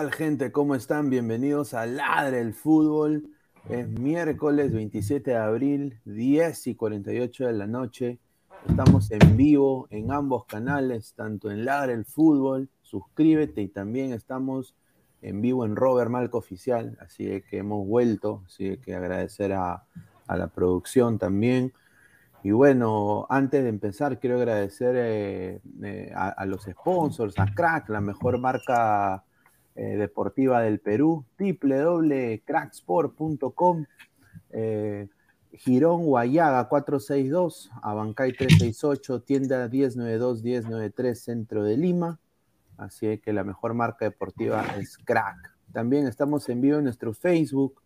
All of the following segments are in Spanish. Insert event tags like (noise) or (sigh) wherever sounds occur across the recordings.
Tal, gente? ¿Cómo están? Bienvenidos a Ladre el Fútbol. Es miércoles 27 de abril, 10 y 48 de la noche. Estamos en vivo en ambos canales, tanto en Ladre el Fútbol, suscríbete y también estamos en vivo en Robert Malco Oficial, así que hemos vuelto, así que agradecer a, la producción también. Y bueno, antes de empezar, quiero agradecer eh, eh, a, a, los sponsors, a Crack, la mejor marca eh, deportiva del Perú, www.cracksport.com, eh, Girón Guayaga 462, Abancay 368, tienda 1092-1093, centro de Lima. Así que la mejor marca deportiva es Crack. También estamos en vivo en nuestro Facebook,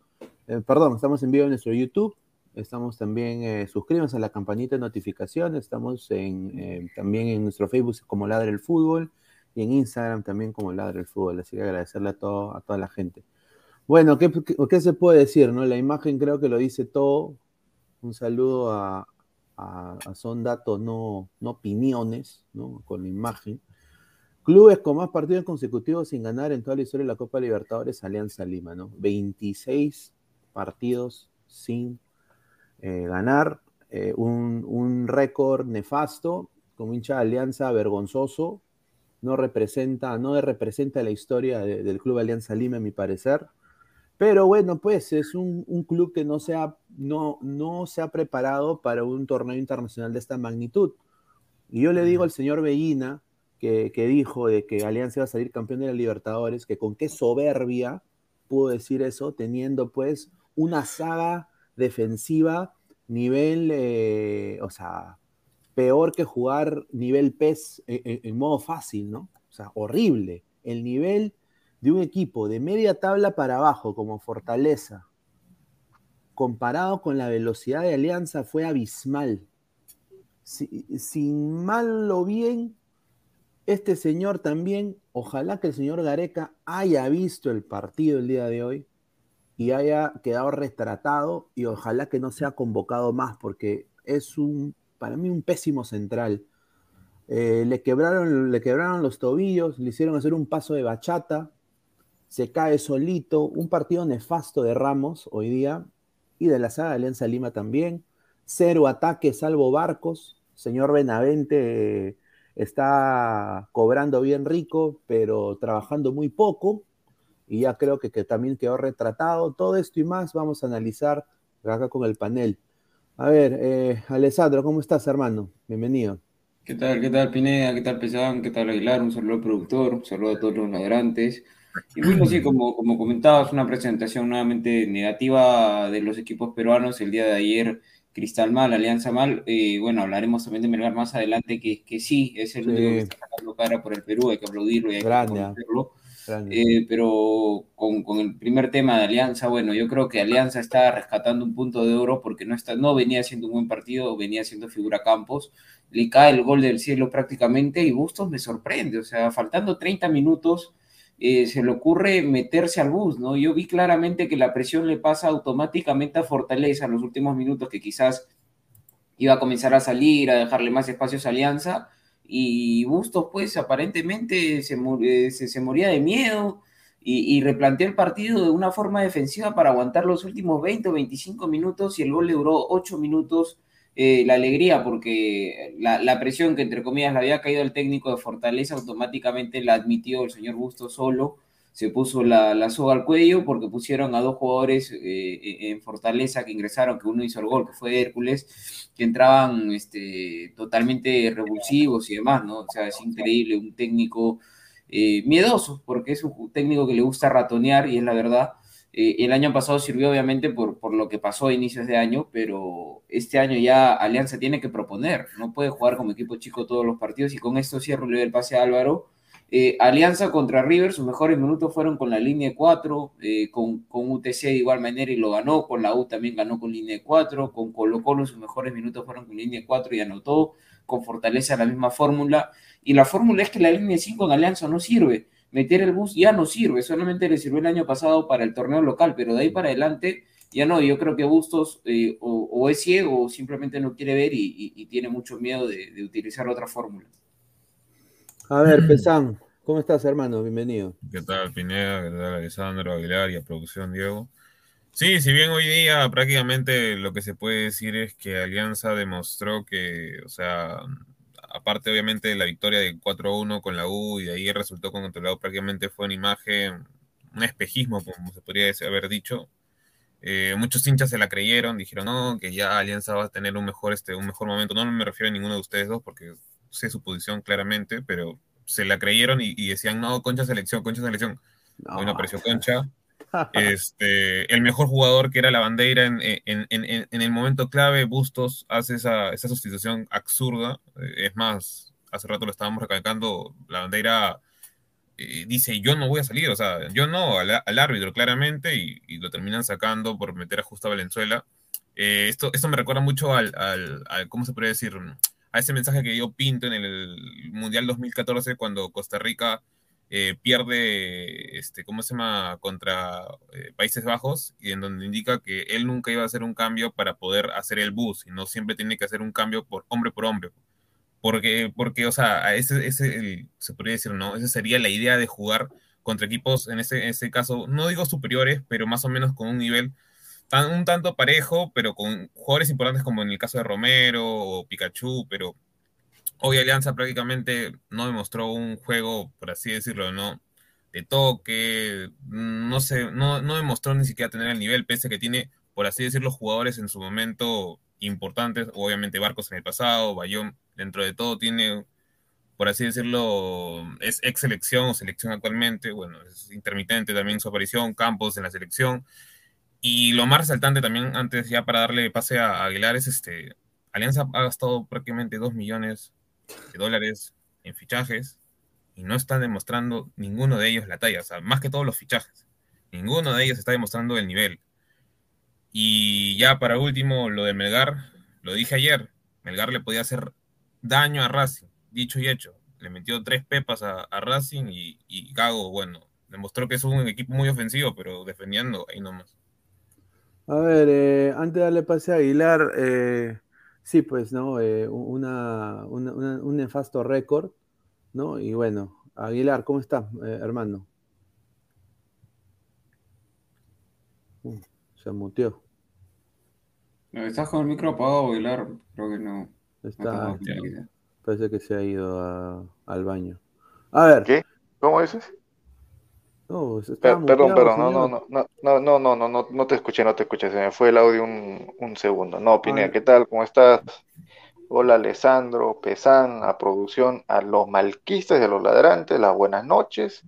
eh, perdón, estamos en vivo en nuestro YouTube. Estamos también, eh, suscríbanse a la campanita de notificaciones. Estamos en, también en nuestro Facebook como Ladre el Fútbol y en Instagram también como Ladre el Fútbol. Así que agradecerle a, todo, a toda la gente. Bueno, ¿qué, ¿qué, se puede decir? No? La imagen creo que lo dice todo. Un saludo a, Son Datos, no, no opiniones, ¿no? con la imagen. Clubes con más partidos consecutivos sin ganar en toda la historia de la Copa Libertadores, Alianza Lima, ¿no? 26 partidos sin eh, ganar, eh, un, un récord nefasto como hincha de Alianza, vergonzoso. No representa, no representa la historia del Club Alianza Lima, a mi parecer. Pero bueno, pues es un, club que no se, ha, no, no se ha preparado para un torneo internacional de esta magnitud. Y yo le digo al señor Bellina, que, que, dijo de que Alianza iba a salir campeón de la Libertadores, que con qué soberbia pudo decir eso, teniendo pues una saga defensiva nivel, eh, o sea, peor que jugar nivel PES en, modo fácil, ¿no? O sea, horrible. El nivel de un equipo de media tabla para abajo como Fortaleza, comparado con la velocidad de Alianza, fue abismal. sin mal o bien, este señor también, ojalá que el señor Gareca haya visto el partido el día de hoy y haya quedado retratado y ojalá que no sea convocado más porque es un, para mí, un pésimo central. Eh, le, quebraron, le quebraron los tobillos, le hicieron hacer un paso de bachata, se cae solito, un partido nefasto de Ramos hoy día y de la saga de Alianza Lima también. Cero ataque salvo barcos. Señor Benavente está cobrando bien rico, pero trabajando muy poco y ya creo que, que, también quedó retratado. Todo esto y más vamos a analizar acá con el panel. A ver, eh, Alessandro, ¿cómo estás, hermano? Bienvenido. ¿Qué tal, qué tal, Pineda? ¿Qué tal, Pesán? ¿Qué tal, Aguilar? Un saludo al productor, un saludo a todos los ladrantes. Y bueno, sí, como, como comentabas, una presentación nuevamente negativa de los equipos peruanos el día de ayer. Cristal mal, Alianza mal. Eh, bueno, hablaremos también de Melgar más adelante, que, que sí, es el único que está sacando cara por el Perú, hay que aplaudirlo y hay que Eh, pero con, con, el primer tema de Alianza, bueno, yo creo que Alianza está rescatando un punto de oro porque no, está, no venía haciendo un buen partido, venía haciendo figura Campos, le cae el gol del cielo prácticamente y Bustos me sorprende, o sea, faltando 30 minutos eh, se le ocurre meterse al bus, ¿no? Yo vi claramente que la presión le pasa automáticamente a Fortaleza en los últimos minutos que quizás iba a comenzar a salir, a dejarle más espacios a Alianza y Bustos pues aparentemente se, eh, se, moría de miedo y, replanteó el partido de una forma defensiva para aguantar los últimos 20 o 25 minutos y el gol le duró 8 minutos eh, la alegría porque la, la, presión que entre comillas le había caído al técnico de Fortaleza automáticamente la admitió el señor Bustos solo se puso la, la, soga al cuello porque pusieron a dos jugadores eh, en Fortaleza que ingresaron, que uno hizo el gol, que fue Hércules, que entraban este, totalmente revulsivos y demás, ¿no? O sea, es increíble, un técnico eh, miedoso, porque es un técnico que le gusta ratonear y es la verdad. Eh, el año pasado sirvió obviamente por, por lo que pasó a inicios de año, pero este año ya Alianza tiene que proponer, no puede jugar como equipo chico todos los partidos y con esto cierro el pase a Álvaro eh, Alianza contra River, sus mejores minutos fueron con la línea 4, eh, con, con, UTC de igual manera y lo ganó, con la U también ganó con línea 4, con Colo Colo sus mejores minutos fueron con línea 4 y anotó, con Fortaleza la misma fórmula, y la fórmula es que la línea 5 en Alianza no sirve, meter el bus ya no sirve, solamente le sirvió el año pasado para el torneo local, pero de ahí para adelante ya no, yo creo que Bustos eh, o, es ciego o simplemente no quiere ver y, tiene mucho miedo de, de utilizar otra fórmula. A ver, Pesán, ¿cómo estás, hermano? Bienvenido. ¿Qué tal, Pineda? ¿Qué tal, Alessandro Aguilar y a producción Diego? Sí, si bien hoy día prácticamente lo que se puede decir es que Alianza demostró que, o sea, aparte obviamente de la victoria de 4-1 con la U y de ahí resultó controlado, prácticamente fue una imagen, un espejismo, como se podría haber dicho. Eh, muchos hinchas se la creyeron, dijeron, no, que ya Alianza va a tener un mejor, este, un mejor momento. No me refiero a ninguno de ustedes dos porque sé su posición claramente, pero se la creyeron y, decían, no, Concha selección, Concha selección. No. Bueno, apareció Concha. (laughs) Este, el mejor jugador que era la bandera en, en, en, en el momento clave, Bustos hace esa, esa, sustitución absurda. Eh, es más, hace rato lo estábamos recalcando, la bandera eh, dice, yo no voy a salir, o sea, yo no, al, al árbitro claramente, y, y, lo terminan sacando por meter a Justa Valenzuela. Eh, esto, esto me recuerda mucho al, al, al, ¿cómo se podría decir? A ese mensaje que dio Pinto en el Mundial 2014 cuando Costa Rica eh, pierde, este, ¿cómo se llama?, contra eh, Países Bajos, y en donde indica que él nunca iba a hacer un cambio para poder hacer el bus, y no siempre tiene que hacer un cambio por hombre por hombre. Porque, porque o sea, ese, ese el, se podría decir, ¿no? Esa sería la idea de jugar contra equipos, en ese, en ese caso, no digo superiores, pero más o menos con un nivel tan, un tanto parejo, pero con jugadores importantes como en el caso de Romero o Pikachu, pero hoy Alianza prácticamente no demostró un juego, por así decirlo, ¿no? De toque, no sé, no, no demostró ni siquiera tener el nivel, pese a que tiene, por así decirlo, jugadores en su momento importantes, obviamente Barcos en el pasado, Bayón dentro de todo tiene, por así decirlo, es ex selección o selección actualmente, bueno, es intermitente también su aparición, Campos en la selección, y lo más resaltante también, antes ya para darle pase a Aguilar, es este, Alianza ha gastado prácticamente 2 millones de dólares en fichajes y no están demostrando ninguno de ellos la talla, o sea, más que todos los fichajes. Ninguno de ellos está demostrando el nivel. Y ya para último, lo de Melgar, lo dije ayer, Melgar le podía hacer daño a Racing, dicho y hecho. Le metió tres pepas a, Racing y, Gago, bueno, demostró que es un equipo muy ofensivo, pero defendiendo ahí nomás. A ver, eh, antes de darle pase a Aguilar, eh, sí, pues, ¿no? Eh, una, un nefasto récord, ¿no? Y bueno, Aguilar, ¿cómo estás, hermano? Uh, se muteó. ¿Estás con el micro apagado, Aguilar? Creo que no. Está, parece que se ha ido al baño. A ver. ¿Qué? ¿Cómo dices? No, perdón, perdón, no, no, no, no, no, no, no, no, no te escuché, no te escuché, se me fue el audio un, un segundo. No, Pineda, ¿qué tal? ¿Cómo estás? Hola Alessandro, Pesán, a producción, a los malquistas y a los ladrantes, las buenas noches.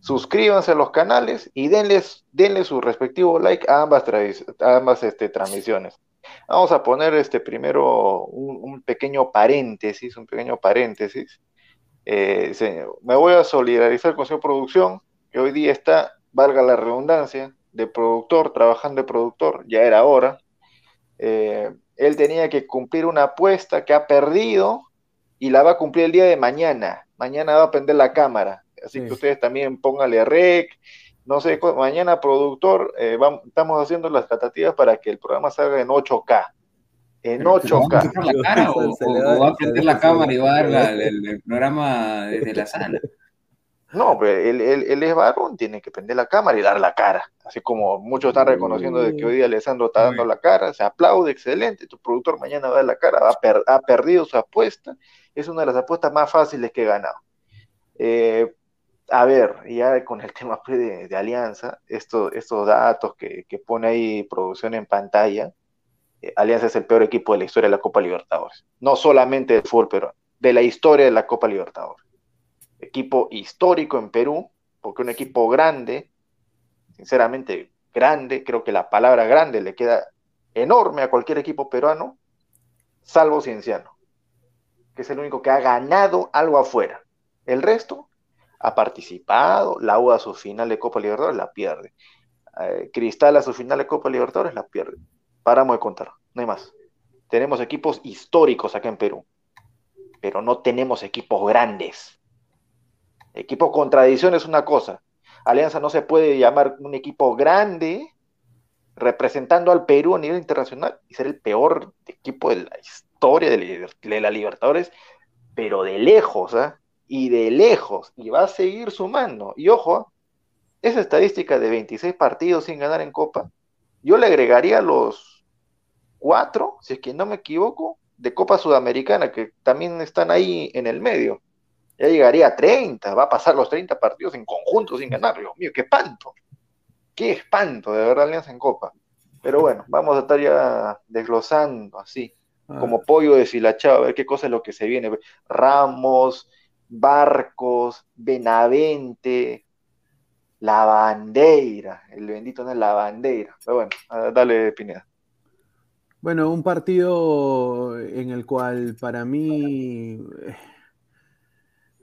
Suscríbanse a los canales y denles, denle su respectivo like a ambas, a ambas este, transmisiones. Vamos a poner este primero un, pequeño paréntesis, un pequeño paréntesis. Eh, me voy a solidarizar con su producción, que hoy día está, valga la redundancia, de productor, trabajando de productor, ya era hora. Eh, él tenía que cumplir una apuesta que ha perdido y la va a cumplir el día de mañana. Mañana va a prender la cámara. Así que ustedes también pónganle rec, no sé, mañana productor, eh, vamos, estamos haciendo las tratativas para que el programa salga en 8K. En 8K. ¿Va a la cara o, va a prender la cámara y va a dar el, programa desde la sala? No, pero él, él, es varón, tiene que prender la cámara y dar la cara. Así como muchos están reconociendo de que hoy día Alessandro está dando la cara, se aplaude, excelente. Tu productor mañana va a dar la cara, ha, perdido su apuesta. Es una de las apuestas más fáciles que he ganado. Eh, a ver, ya con el (laughs) tema pues, de, Alianza, estos datos que, pone ahí producción en pantalla, eh, Alianza es el peor equipo de la historia de la Copa Libertadores. No solamente del fútbol pero de la historia de la Copa Libertadores. Equipo histórico en Perú, porque un equipo grande, sinceramente grande, creo que la palabra grande le queda enorme a cualquier equipo peruano, salvo Cienciano, que es el único que ha ganado algo afuera. El resto ha participado, la U a su final de Copa Libertadores la pierde. Eh, Cristal a su final de Copa Libertadores la pierde. Paramos de contar, no hay más. Tenemos equipos históricos acá en Perú, pero no tenemos equipos grandes. Equipo con tradición es una cosa. Alianza no se puede llamar un equipo grande representando al Perú a nivel internacional y ser el peor equipo de la historia de la Libertadores, pero de lejos, ¿eh? y de lejos, y va a seguir sumando. Y ojo, esa estadística de 26 partidos sin ganar en Copa, yo le agregaría los cuatro, si es que no me equivoco, de Copa Sudamericana, que también están ahí en el medio. Ya llegaría a 30, va a pasar los 30 partidos en conjunto sin ganar. Dios mío, qué espanto. Qué espanto de verdad Alianza en Copa. Pero bueno, vamos a estar ya desglosando así, ah. como pollo deshilachado, a ver qué cosa es lo que se viene. Ramos, Barcos, Benavente, La Bandera, el bendito no es La Bandera. Pero bueno, dale Pineda. Bueno, un partido en el cual para mí,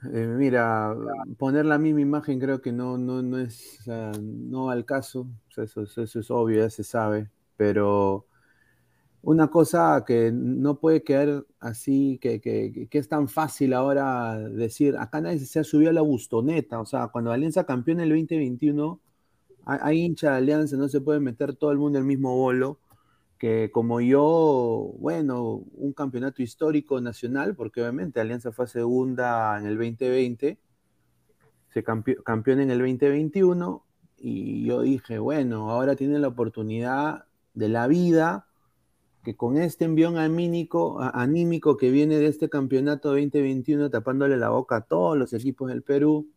eh, mira, poner la misma imagen creo que no, no, no es, no al caso, eso, eso, es obvio, ya se sabe, pero una cosa que no puede quedar así, que, que, que, es tan fácil ahora decir, acá nadie se ha subido a la bustoneta, o sea, cuando Alianza campeón en el 2021, hay, hincha de Alianza, no se puede meter todo el mundo en el mismo bolo, que como yo, bueno, un campeonato histórico nacional, porque obviamente Alianza fue segunda en el 2020, se campeó, campeón en el 2021, y yo dije, bueno, ahora tiene la oportunidad de la vida que con este envión anímico, anímico que viene de este campeonato 2021 tapándole la boca a todos los equipos del Perú,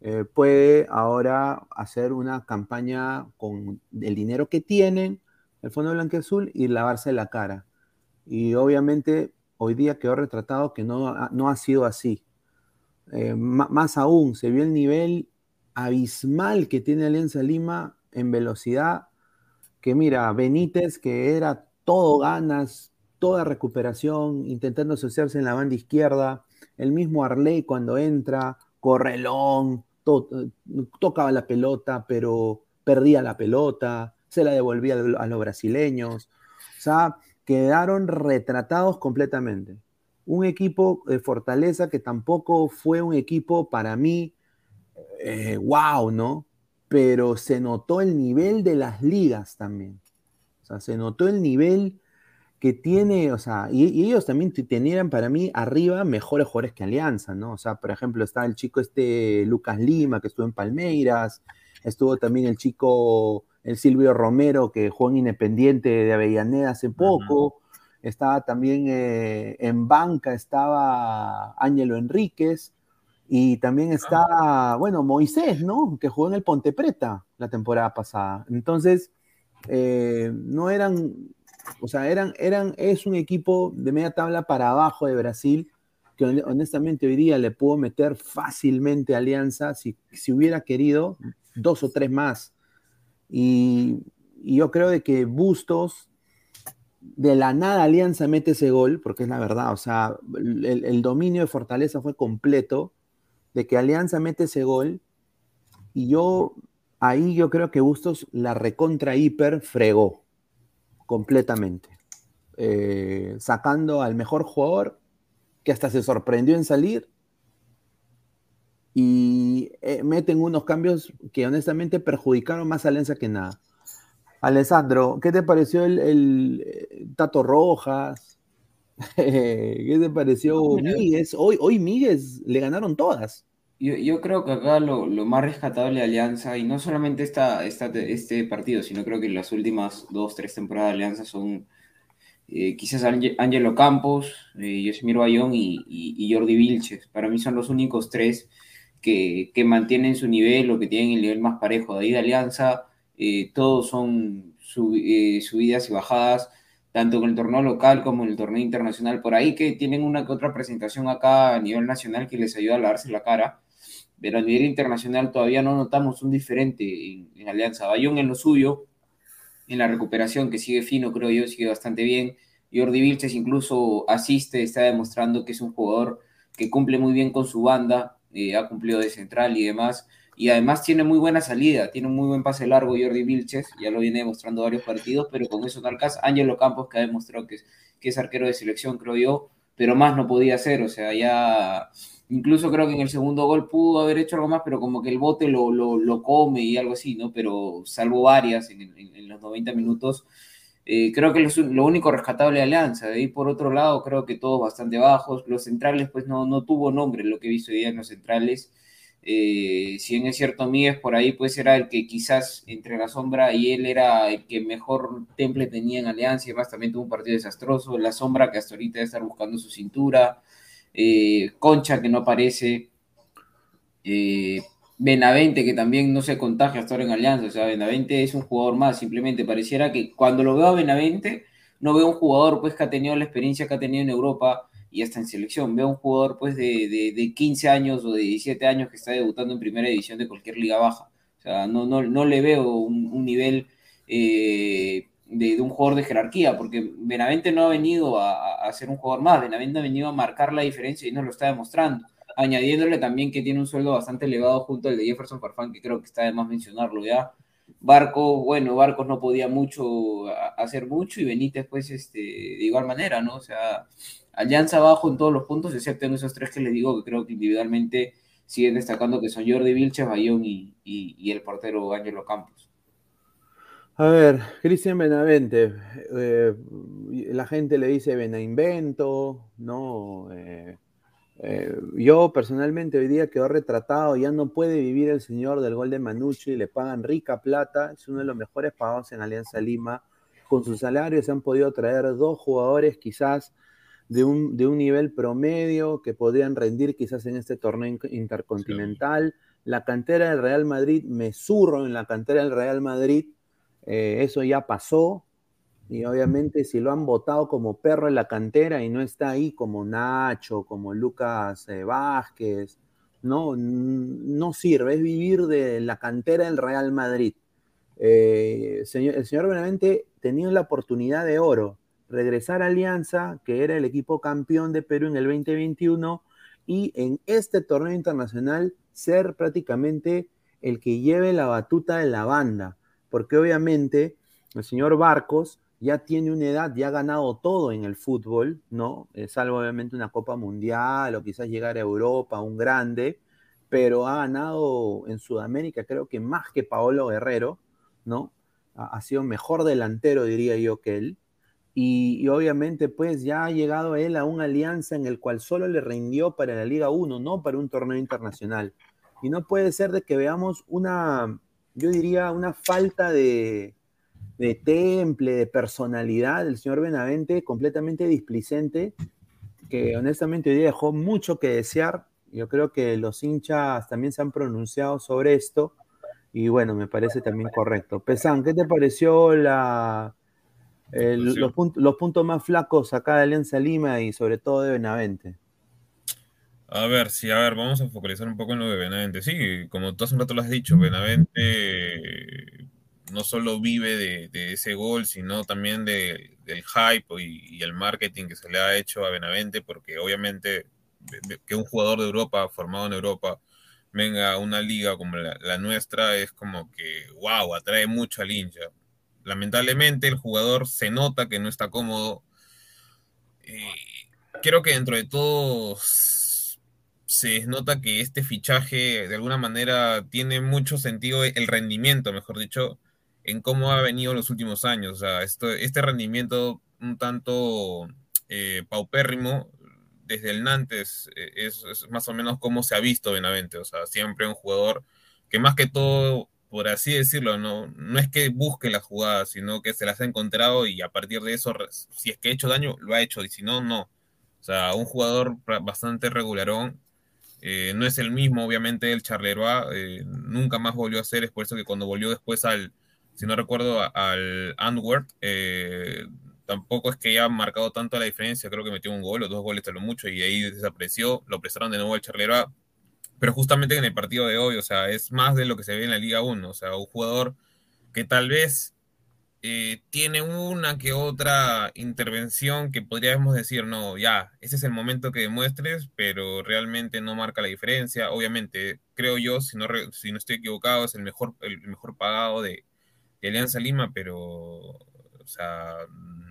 eh, puede ahora hacer una campaña con el dinero que tienen, el Fondo Blanco Azul, y lavarse la cara. Y obviamente hoy día quedó retratado que no, no ha sido así. Eh, más aún, se vio el nivel abismal que tiene Alianza Lima en velocidad, que mira, Benítez, que era todo ganas, toda recuperación, intentando asociarse en la banda izquierda, el mismo Arley cuando entra, correlón, tocaba la pelota, pero perdía la pelota, se la devolvía a los brasileños, o sea, quedaron retratados completamente. Un equipo de fortaleza que tampoco fue un equipo para mí, wow, eh, ¿no? Pero se notó el nivel de las ligas también. O sea, se notó el nivel que tiene, o sea, y, ellos también tenían para mí arriba mejores jugadores que Alianza, ¿no? O sea, por ejemplo, está el chico este Lucas Lima, que estuvo en Palmeiras, estuvo también el chico, el Silvio Romero, que jugó en Independiente de Avellaneda hace poco, estaba también eh, en banca, estaba Ángelo Enríquez, y también está, bueno, Moisés, ¿no? Que jugó en el Ponte Preta la temporada pasada. Entonces, eh, no eran o sea, eran, eran, es un equipo de media tabla para abajo de Brasil, que honestamente hoy día le puedo meter fácilmente Alianza si, si hubiera querido dos o tres más. Y, yo creo de que Bustos, de la nada Alianza mete ese gol, porque es la verdad, o sea, el, dominio de Fortaleza fue completo, de que Alianza mete ese gol, y yo, ahí yo creo que Bustos la recontra hiper fregó completamente. Eh, sacando al mejor jugador que hasta se sorprendió en salir y eh, meten unos cambios que honestamente perjudicaron más a Alianza que nada. Alessandro, ¿qué te pareció el, eh, Tato Rojas? (laughs) ¿Qué te pareció Míguez? Hoy, hoy Míguez le ganaron todas. Yo, creo que acá lo, más rescatable de Alianza, y no solamente esta, este partido, sino creo que las últimas dos, tres temporadas de Alianza son eh, quizás Ángelo Campos, eh, Yosemir Bayón y, Jordi Vilches. Para mí son los únicos tres que, mantienen su nivel o que tienen el nivel más parejo. De ahí de Alianza, eh, todos son subidas y bajadas, tanto en el torneo local como en el torneo internacional. Por ahí que tienen una que otra presentación acá a nivel nacional que les ayuda a lavarse la cara pero a nivel internacional todavía no notamos un diferente en, Alianza. Bayón en lo suyo, en la recuperación que sigue fino, creo yo, sigue bastante bien. Jordi Vilches incluso asiste, está demostrando que es un jugador que cumple muy bien con su banda, eh, ha cumplido de central y demás. Y además tiene muy buena salida, tiene un muy buen pase largo Jordi Vilches, ya lo viene demostrando varios partidos, pero con eso no alcanza. Ángelo Campos, que ha demostrado que es, que es arquero de selección, creo yo, pero más no podía hacer, o sea, ya Incluso creo que en el segundo gol pudo haber hecho algo más, pero como que el bote lo, lo, come y algo así, ¿no? Pero salvo varias en, los 90 minutos, eh, creo que lo, único rescatable de Alianza. De ahí por otro lado, creo que todos bastante bajos. Los centrales, pues no, no tuvo nombre lo que he visto hoy en los centrales. Eh, si bien es cierto, Míguez por ahí pues era el que quizás entre la sombra y él era el que mejor temple tenía en Alianza y además también tuvo un partido desastroso. La sombra que hasta ahorita debe estar buscando su cintura. Eh, Concha que no aparece, Benavente que también no se contagia hasta ahora en Alianza, o sea, Benavente es un jugador más, simplemente pareciera que cuando lo veo a Benavente, no veo un jugador pues que ha tenido la experiencia que ha tenido en Europa y hasta en selección, veo un jugador pues de, de, 15 años o de 17 años que está debutando en primera división de cualquier liga baja, o sea, no, no, no le veo un, nivel... Eh, de, un jugador de jerarquía, porque Benavente no ha venido a, a, ser un jugador más, Benavente ha venido a marcar la diferencia y nos lo está demostrando, añadiéndole también que tiene un sueldo bastante elevado junto al de Jefferson Farfán, que creo que está de más mencionarlo ya. Barco, bueno, Barcos no podía mucho hacer mucho y Benítez pues este, de igual manera, ¿no? O sea, Alianza abajo en todos los puntos, excepto en esos tres que les digo que creo que individualmente siguen destacando que son Jordi Vilches, Bayón y, y, y el portero Ángelo Campos. A ver, Cristian Benavente, eh, la gente le dice Benainvento, ¿no? Eh, eh, yo personalmente hoy día quedó retratado, ya no puede vivir el señor del gol de Manucci, le pagan rica plata, es uno de los mejores pagados en Alianza Lima. con sus salarios se han podido traer dos jugadores quizás de un, de un nivel promedio que podrían rendir quizás en este torneo intercontinental. La cantera del Real Madrid, me zurro en la cantera del Real Madrid, eh, eso ya pasó. Y obviamente si lo han votado como perro en la cantera y no está ahí como Nacho, como Lucas eh, Vázquez, no, no sirve, es vivir de la cantera del Real Madrid. Eh, el señor Benavente tenía la oportunidad de oro, regresar a Alianza, que era el equipo campeón de Perú en el 2021, y en este torneo internacional ser prácticamente el que lleve la batuta de la banda, porque obviamente el señor Barcos ya tiene una edad, ya ha ganado todo en el fútbol, ¿no? Eh, salvo obviamente una Copa Mundial o quizás llegar a Europa, un grande, pero ha ganado en Sudamérica creo que más que Paolo Guerrero, ¿no? Ha, sido mejor delantero, diría yo, que él. Y, obviamente, pues ya ha llegado él a una alianza en el cual solo le rindió para la Liga 1, no para un torneo internacional. Y no puede ser de que veamos una, yo diría, una falta de, de temple, de personalidad del señor Benavente, completamente displicente, que honestamente hoy día dejó mucho que desear. Yo creo que los hinchas también se han pronunciado sobre esto y bueno, me parece también correcto. Pesan, ¿qué te pareció la, los, los, puntos más flacos acá de Alianza Lima y sobre todo de Benavente? A ver, sí, a ver, vamos a focalizar un poco en lo de Benavente. Sí, como tú hace un rato lo has dicho, Benavente no solo vive de, ese gol, sino también del hype y, el marketing que se le ha hecho a Benavente, porque obviamente que un jugador de Europa, formado en Europa, venga a una liga como la, nuestra, es como que, wow, atrae mucho al hincha. Lamentablemente el jugador se nota que no está cómodo. creo que dentro de todo se nota que este fichaje de alguna manera tiene mucho sentido, el rendimiento, mejor dicho, en cómo ha venido los últimos años. O sea, este rendimiento un tanto eh, paupérrimo desde el Nantes eh, es, más o menos como se ha visto Benavente, o sea, siempre un jugador que más que todo, por así decirlo, no, no es que busque las jugadas, sino que se las ha encontrado y a partir de eso, si es que ha hecho daño, lo ha hecho, y si no, no. O sea, un jugador bastante regularón, eh, no es el mismo, obviamente, el Charleroi, nunca más volvió a ser, es por eso que cuando volvió después al, si no recuerdo, al Antwerp, eh, tampoco es que haya marcado tanto la diferencia, creo que metió un gol o dos goles a lo mucho y ahí desapareció, lo prestaron de nuevo al Charleroi, pero justamente en el partido de hoy, o sea, es más de lo que se ve en la Liga 1, o sea, un jugador que tal vez eh, tiene una que otra intervención que podríamos decir, no, ya, ese es el momento que demuestres, pero realmente no marca la diferencia. Obviamente, creo yo, si no, si no estoy equivocado, es el mejor, el mejor pagado de, de Alianza Lima, pero, o sea,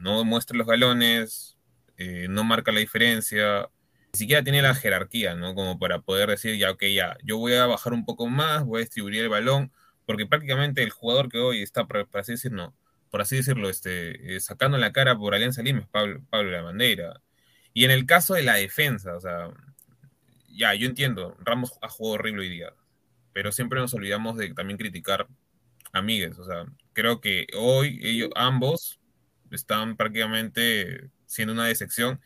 no muestra los galones, eh, no marca la diferencia, ni siquiera tiene la jerarquía, ¿no? Como para poder decir, ya, ok, ya, yo voy a bajar un poco más, voy a distribuir el balón, porque prácticamente el jugador que hoy está, por, así decirlo, por así decirlo, este, eh, sacando la cara por Alianza Lima es Pablo, Pablo La Bandera. Y en el caso de la defensa, o sea, ya, yo entiendo, Ramos ha jugado horrible hoy día, pero siempre nos olvidamos de también criticar a Miguel, o sea, creo que hoy ellos ambos están prácticamente siendo una decepción.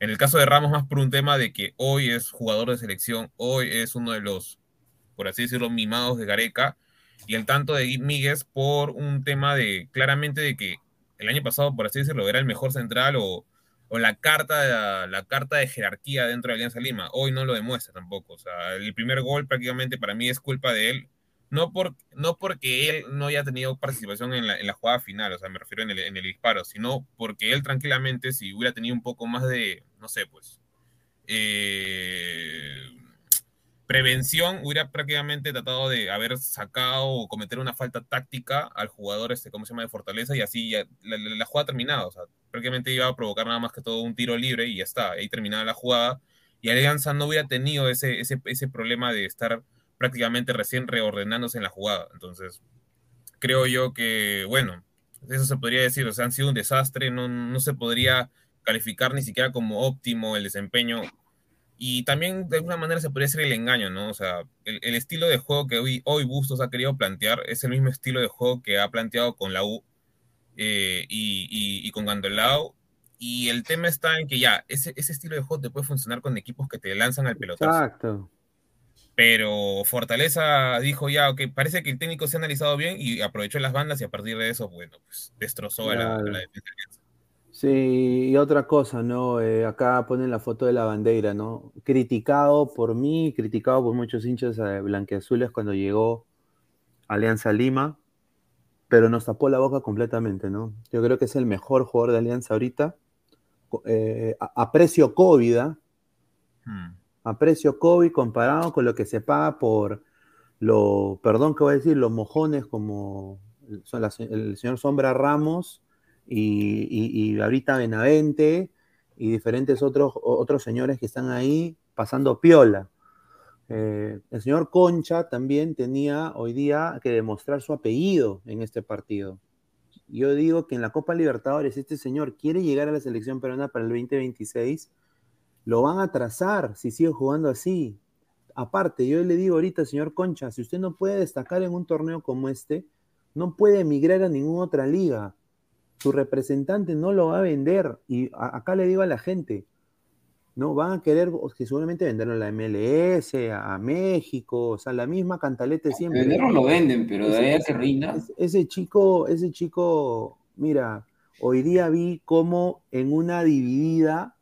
En el caso de Ramos, más por un tema de que hoy es jugador de selección, hoy es uno de los, por así decirlo, mimados de Gareca, y el tanto de Míguez por un tema de, claramente, de que el año pasado, por así decirlo, era el mejor central o, la, carta de, la, carta de jerarquía dentro de Alianza Lima. Hoy no lo demuestra tampoco. O sea, el primer gol prácticamente para mí es culpa de él no, por, no porque él no haya tenido participación en la, en la jugada final, o sea, me refiero en el, en el, disparo, sino porque él tranquilamente, si hubiera tenido un poco más de, no sé, pues, eh, prevención, hubiera prácticamente tratado de haber sacado o cometer una falta táctica al jugador, este, ¿cómo se llama?, de Fortaleza, y así ya, la, la, jugada terminada, o sea, prácticamente iba a provocar nada más que todo un tiro libre y ya está, ahí terminaba la jugada, y Alianza no hubiera tenido ese, ese, ese problema de estar prácticamente recién reordenándose en la jugada. Entonces, creo yo que, bueno, eso se podría decir, o sea, han sido un desastre, no, no se podría calificar ni siquiera como óptimo el desempeño. Y también de alguna manera se podría decir el engaño, ¿no? O sea, el, el estilo de juego que hoy, hoy Bustos ha querido plantear es el mismo estilo de juego que ha planteado con la U. eh, y, con Gandolao. Y el tema está en que ya, ese, ese estilo de juego te puede funcionar con equipos que te lanzan al pelotazo. Exacto. Pero Fortaleza dijo ya, ok, parece que el técnico se ha analizado bien y aprovechó las bandas y a partir de eso, bueno, pues destrozó a, la, defensa. Sí, y otra cosa, ¿no? Eh, acá ponen la foto de la bandera, ¿no? Criticado por mí, criticado por muchos hinchas de blanqueazules cuando llegó Alianza Lima, pero nos tapó la boca completamente, ¿no? Yo creo que es el mejor jugador de Alianza ahorita. Eh, a, precio COVID, ¿ah? hmm. A precio COVID comparado con lo que se paga por lo, perdón que voy a decir, los mojones como son el señor Sombra Ramos y, ahorita Benavente y diferentes otros, otros señores que están ahí pasando piola. Eh, el señor Concha también tenía hoy día que demostrar su apellido en este partido. Yo digo que en la Copa Libertadores este señor quiere llegar a la selección peruana para el 2026, lo van a trazar si sigue jugando así. Aparte, yo le digo ahorita, señor Concha, si usted no puede destacar en un torneo como este, no puede emigrar a ninguna otra liga. Su representante no lo va a vender. Y acá le digo a la gente, ¿no? Van a querer que seguramente venderlo a la MLS, a, México, o sea, la misma cantalete siempre. Venderlo lo venden, pero de ahí a que rinda. Ese chico, ese chico, mira, hoy día vi cómo en una dividida,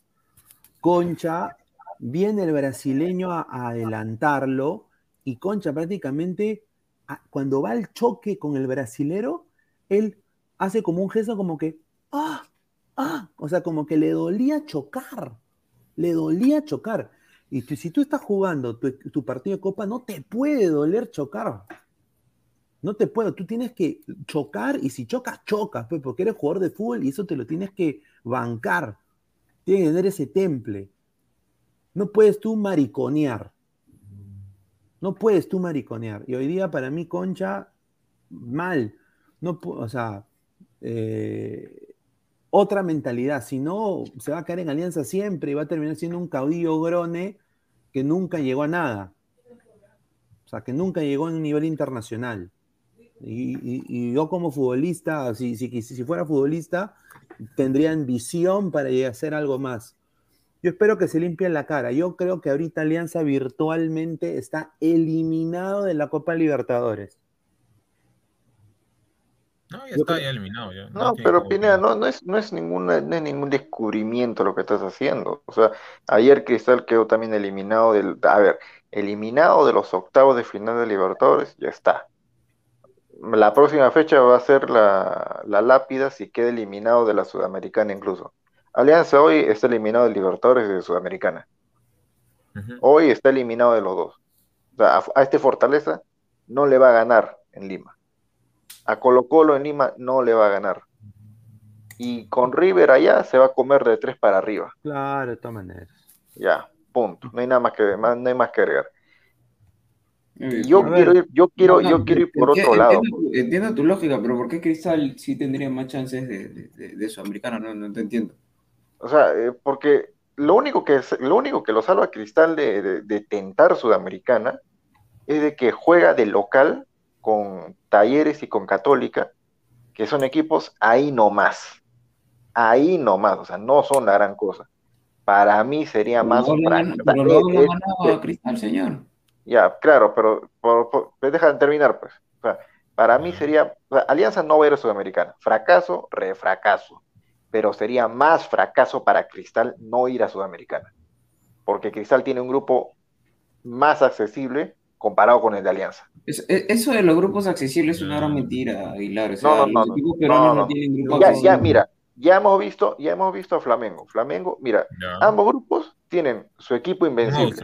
Concha, viene el brasileño a, adelantarlo y Concha prácticamente, cuando va al choque con el brasilero, él hace como un gesto como que, ah, ah, o sea, como que le dolía chocar le dolía chocar. Y si tú estás jugando tu, partido de copa, no te puede doler chocar. No te puede, tú tienes que chocar y si chocas, chocas, pues, porque eres jugador de fútbol y eso te lo tienes que bancar. Tienes que tener ese temple. No puedes tú mariconear. No puedes tú mariconear. Y hoy día para mí, Concha, mal. No, o sea, eh, otra mentalidad. Si no, se va a caer en alianza siempre y va a terminar siendo un caudillo grone que nunca llegó a nada. O sea, que nunca llegó a un nivel internacional. Y, yo como futbolista, si, si, si, fuera futbolista, tendría visión para hacer algo más. Yo espero que se limpie la cara. Yo creo que ahorita Alianza virtualmente está eliminado de la Copa Libertadores. No, ya está ya eliminado. No, pero Pineda, no, no, es, no, es ninguna, no es ningún descubrimiento lo que estás haciendo. O sea, ayer Cristal quedó también eliminado del. A ver, eliminado de los octavos de final de Libertadores, ya está. La próxima fecha va a ser la, la lápida si queda eliminado de la Sudamericana incluso. Alianza hoy está eliminado de Libertadores y de Sudamericana. Hoy está eliminado de los dos. O sea, a este Fortaleza no le va a ganar en Lima a Colo Colo en Lima no le va a ganar. Y con River allá se va a comer de tres para arriba. Claro, de todas maneras. Ya, punto. No hay nada más que, no hay más que agregar. Yo quiero, ir, yo quiero, yo quiero ir por otro lado. Entiendo tu lógica, pero ¿por qué Cristal sí tendría más chances de, de, de, Sudamericano? No, no te entiendo. O sea, eh, porque lo único que lo único que lo salva a Cristal de, de, tentar Sudamericana es de que juega de local con Talleres y con Católica, que son equipos ahí nomás. Ahí nomás, o sea, no son la gran cosa. Para mí sería más. No, pero no, no, a Cristal, señor. Ya, claro, pero pues deja de terminar, pues. O sea, para mí sería. Alianza no va a ir a Sudamericana. Fracaso, refracaso. Pero sería más fracaso para Cristal no ir a Sudamericana. Porque Cristal tiene un grupo más accesible comparado con el de Alianza. E, eso de los grupos accesibles es una gran mentira, Aguilar. no, no, no, no, ya, ya, mira, ya hemos visto, ya hemos visto a Flamengo. Flamengo, mira, ambos grupos tienen su equipo invencible.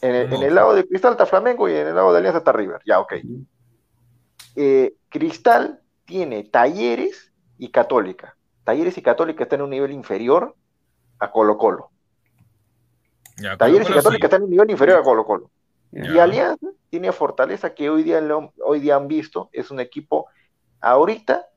En, el, lado de Cristal está Flamengo y en el lado de Alianza está River. Ya, ok. Eh, Cristal tiene Talleres y Católica. Talleres y Católica están en un nivel inferior a Colo Colo. Talleres y Católica están en un nivel inferior a Colo Colo. Y Alianza tiene fortaleza que hoy día, hoy día han visto, es un equipo, ahorita,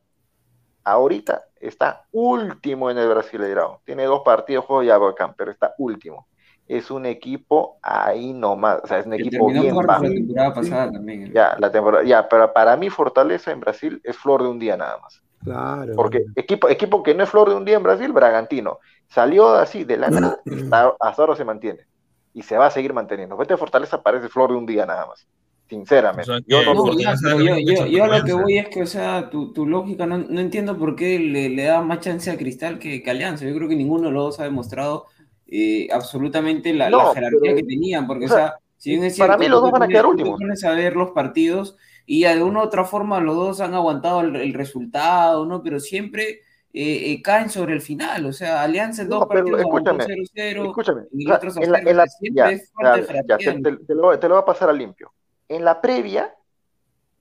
ahorita está último en el Brasileirao. Tiene dos partidos, juego ya acá, pero está último. Es un equipo ahí nomás, o sea, es un equipo bien bajo. La temporada pasada también. Ya, la temporada, ya, pero para mí fortaleza en Brasil es flor de un día nada más. Claro. Porque equipo, equipo que no es flor de un día en Brasil, Bragantino, salió así de la nada, hasta, hasta ahora se mantiene. Y se va a seguir manteniendo. Vete Fortaleza parece flor de un día nada más. Sinceramente. O sea, Yo no- ya, pero yo, lo que yo, lo que voy es que, o sea, tu, tu lógica, no, no entiendo por qué le, le da más chance a Cristal que, que Alianza. Yo creo que ninguno de los dos ha demostrado eh, absolutamente la, jerarquía pero- que tenían, porque, o o sea, sea, si bien es para mí los dos van a quedar últimos. pones a ver los partidos y de una u otra forma los dos han aguantado el, el resultado, ¿no? Pero siempre eh, eh, caen sobre el final, o sea, Alianza en No, dos partidos escúchame, 0-0, Escúchame, en el o sea, otro en la- en la- 0-0, siempre ya, es falta de ya, ya, jerarquía. te, te- te lo, te lo va a pasar a limpio. En la previa,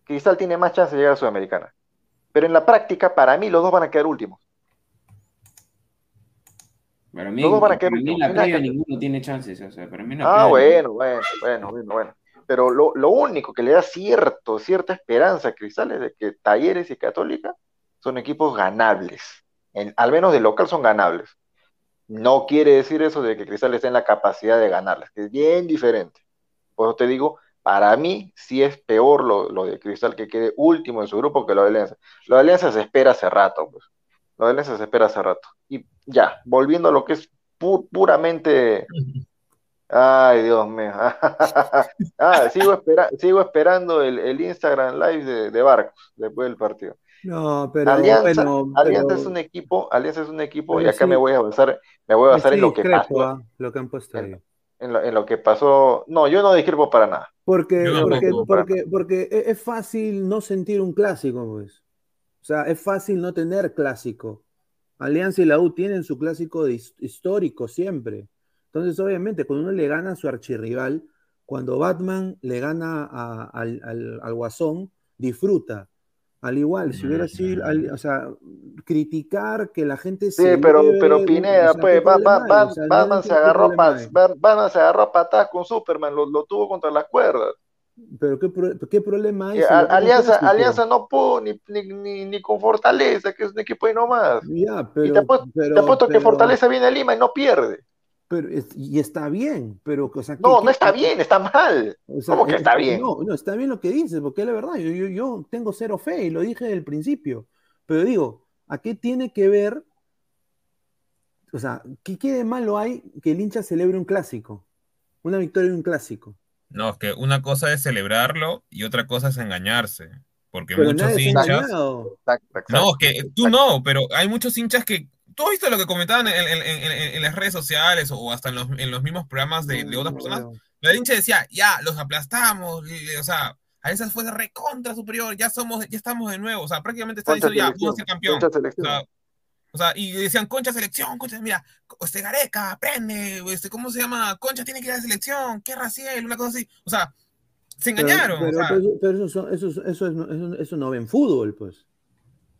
Cristal tiene más chance de llegar a Sudamericana. Pero en la práctica, para mí, los dos van a quedar últimos. Para mí, Los dos van a para quedar mí en últimos. la Mira previa ninguno tiene chances, o sea, para mí la Ah, bueno, bueno, bueno, bueno, bueno. Pero lo, lo único que le da cierto, cierta esperanza a Cristal es de que Talleres y Católica son equipos ganables. En- al menos de local son ganables. No quiere decir eso de que Cristal esté en la capacidad de ganarles, que es bien diferente. Por eso te digo, para mí sí es peor lo, lo de Cristal que quede último en su grupo que lo de Alianza. Lo de Alianza se espera hace rato, pues. Lo de Alianza se espera hace rato. Y ya, volviendo a lo que es pu- puramente Ay, Dios mío. (laughs) Ah, sigo, espera- sigo esperando el, el Instagram Live de, de Barcos después del partido. No, pero Alianza, bueno, Alianza pero- es un equipo, Alianza es un equipo, y acá sí. me voy a basar, me voy a basar en lo que pasó, ah, lo que han puesto ahí. En lo, en lo que pasó. No, yo no discrepo para nada. Porque, porque, porque, porque e- es fácil no sentir un clásico, pues. O sea, es fácil no tener clásico. Alianza y la U tienen su clásico histórico siempre. Entonces, obviamente, cuando uno le gana a su archirrival, cuando Batman le gana a- al, al- al Guasón, disfruta. Al igual, si hubiera sido, al- o sea, criticar que la gente Sí, se pero, lleve, pero o Pineda, sea, pues, ¿qué Ba- Ba- problema hay? Ba- O sea, no Batman se agarró problema pa- hay. Ba- Batman se agarró a patadas con Superman, lo, lo tuvo contra las cuerdas. Pero ¿qué, qué problema hay? Eh, Alianza? Alianza no pudo ni, ni, ni, ni con Fortaleza, que es un equipo ahí nomás. Ya, pero, y te apuesto, te pero- apuesto que pero- Fortaleza viene a Lima y no pierde. Pero es- y está bien, pero o sea, ¿qué- No, qué- no está bien, está mal. o sea, ¿Cómo que eh, está bien? No, no, está bien lo que dices, porque es la verdad, yo, yo, yo tengo cero fe y lo dije desde el principio. Pero digo, ¿a qué tiene que ver? O sea, ¿qué, qué de malo hay que el hincha celebre un clásico? Una victoria en un clásico. No, es que una cosa es celebrarlo y otra cosa es engañarse. Porque Pero muchos hinchas. engañado. Exacto, exacto, No, que tú exacto. no, pero hay muchos hinchas que. ¿Tú has visto lo que comentaban en, en- en- en- las redes sociales o hasta en los, en los mismos programas de, de otras personas? La hincha decía, ya, los aplastamos, le- o sea, a esas fue recontra superior, ya somos, ya estamos de nuevo, o sea, prácticamente está diciendo, ya, vamos a ser campeón. concha O sea, o sea, y decían, concha selección, concha, mira, este Gareca, aprende, este, ¿cómo se llama? Concha tiene que ir a la selección, qué raciel, una cosa así. O sea, se Pero, engañaron. pero, o sea, pero- pero eso, son- eso, eso, es- eso, eso no ven fútbol, pues.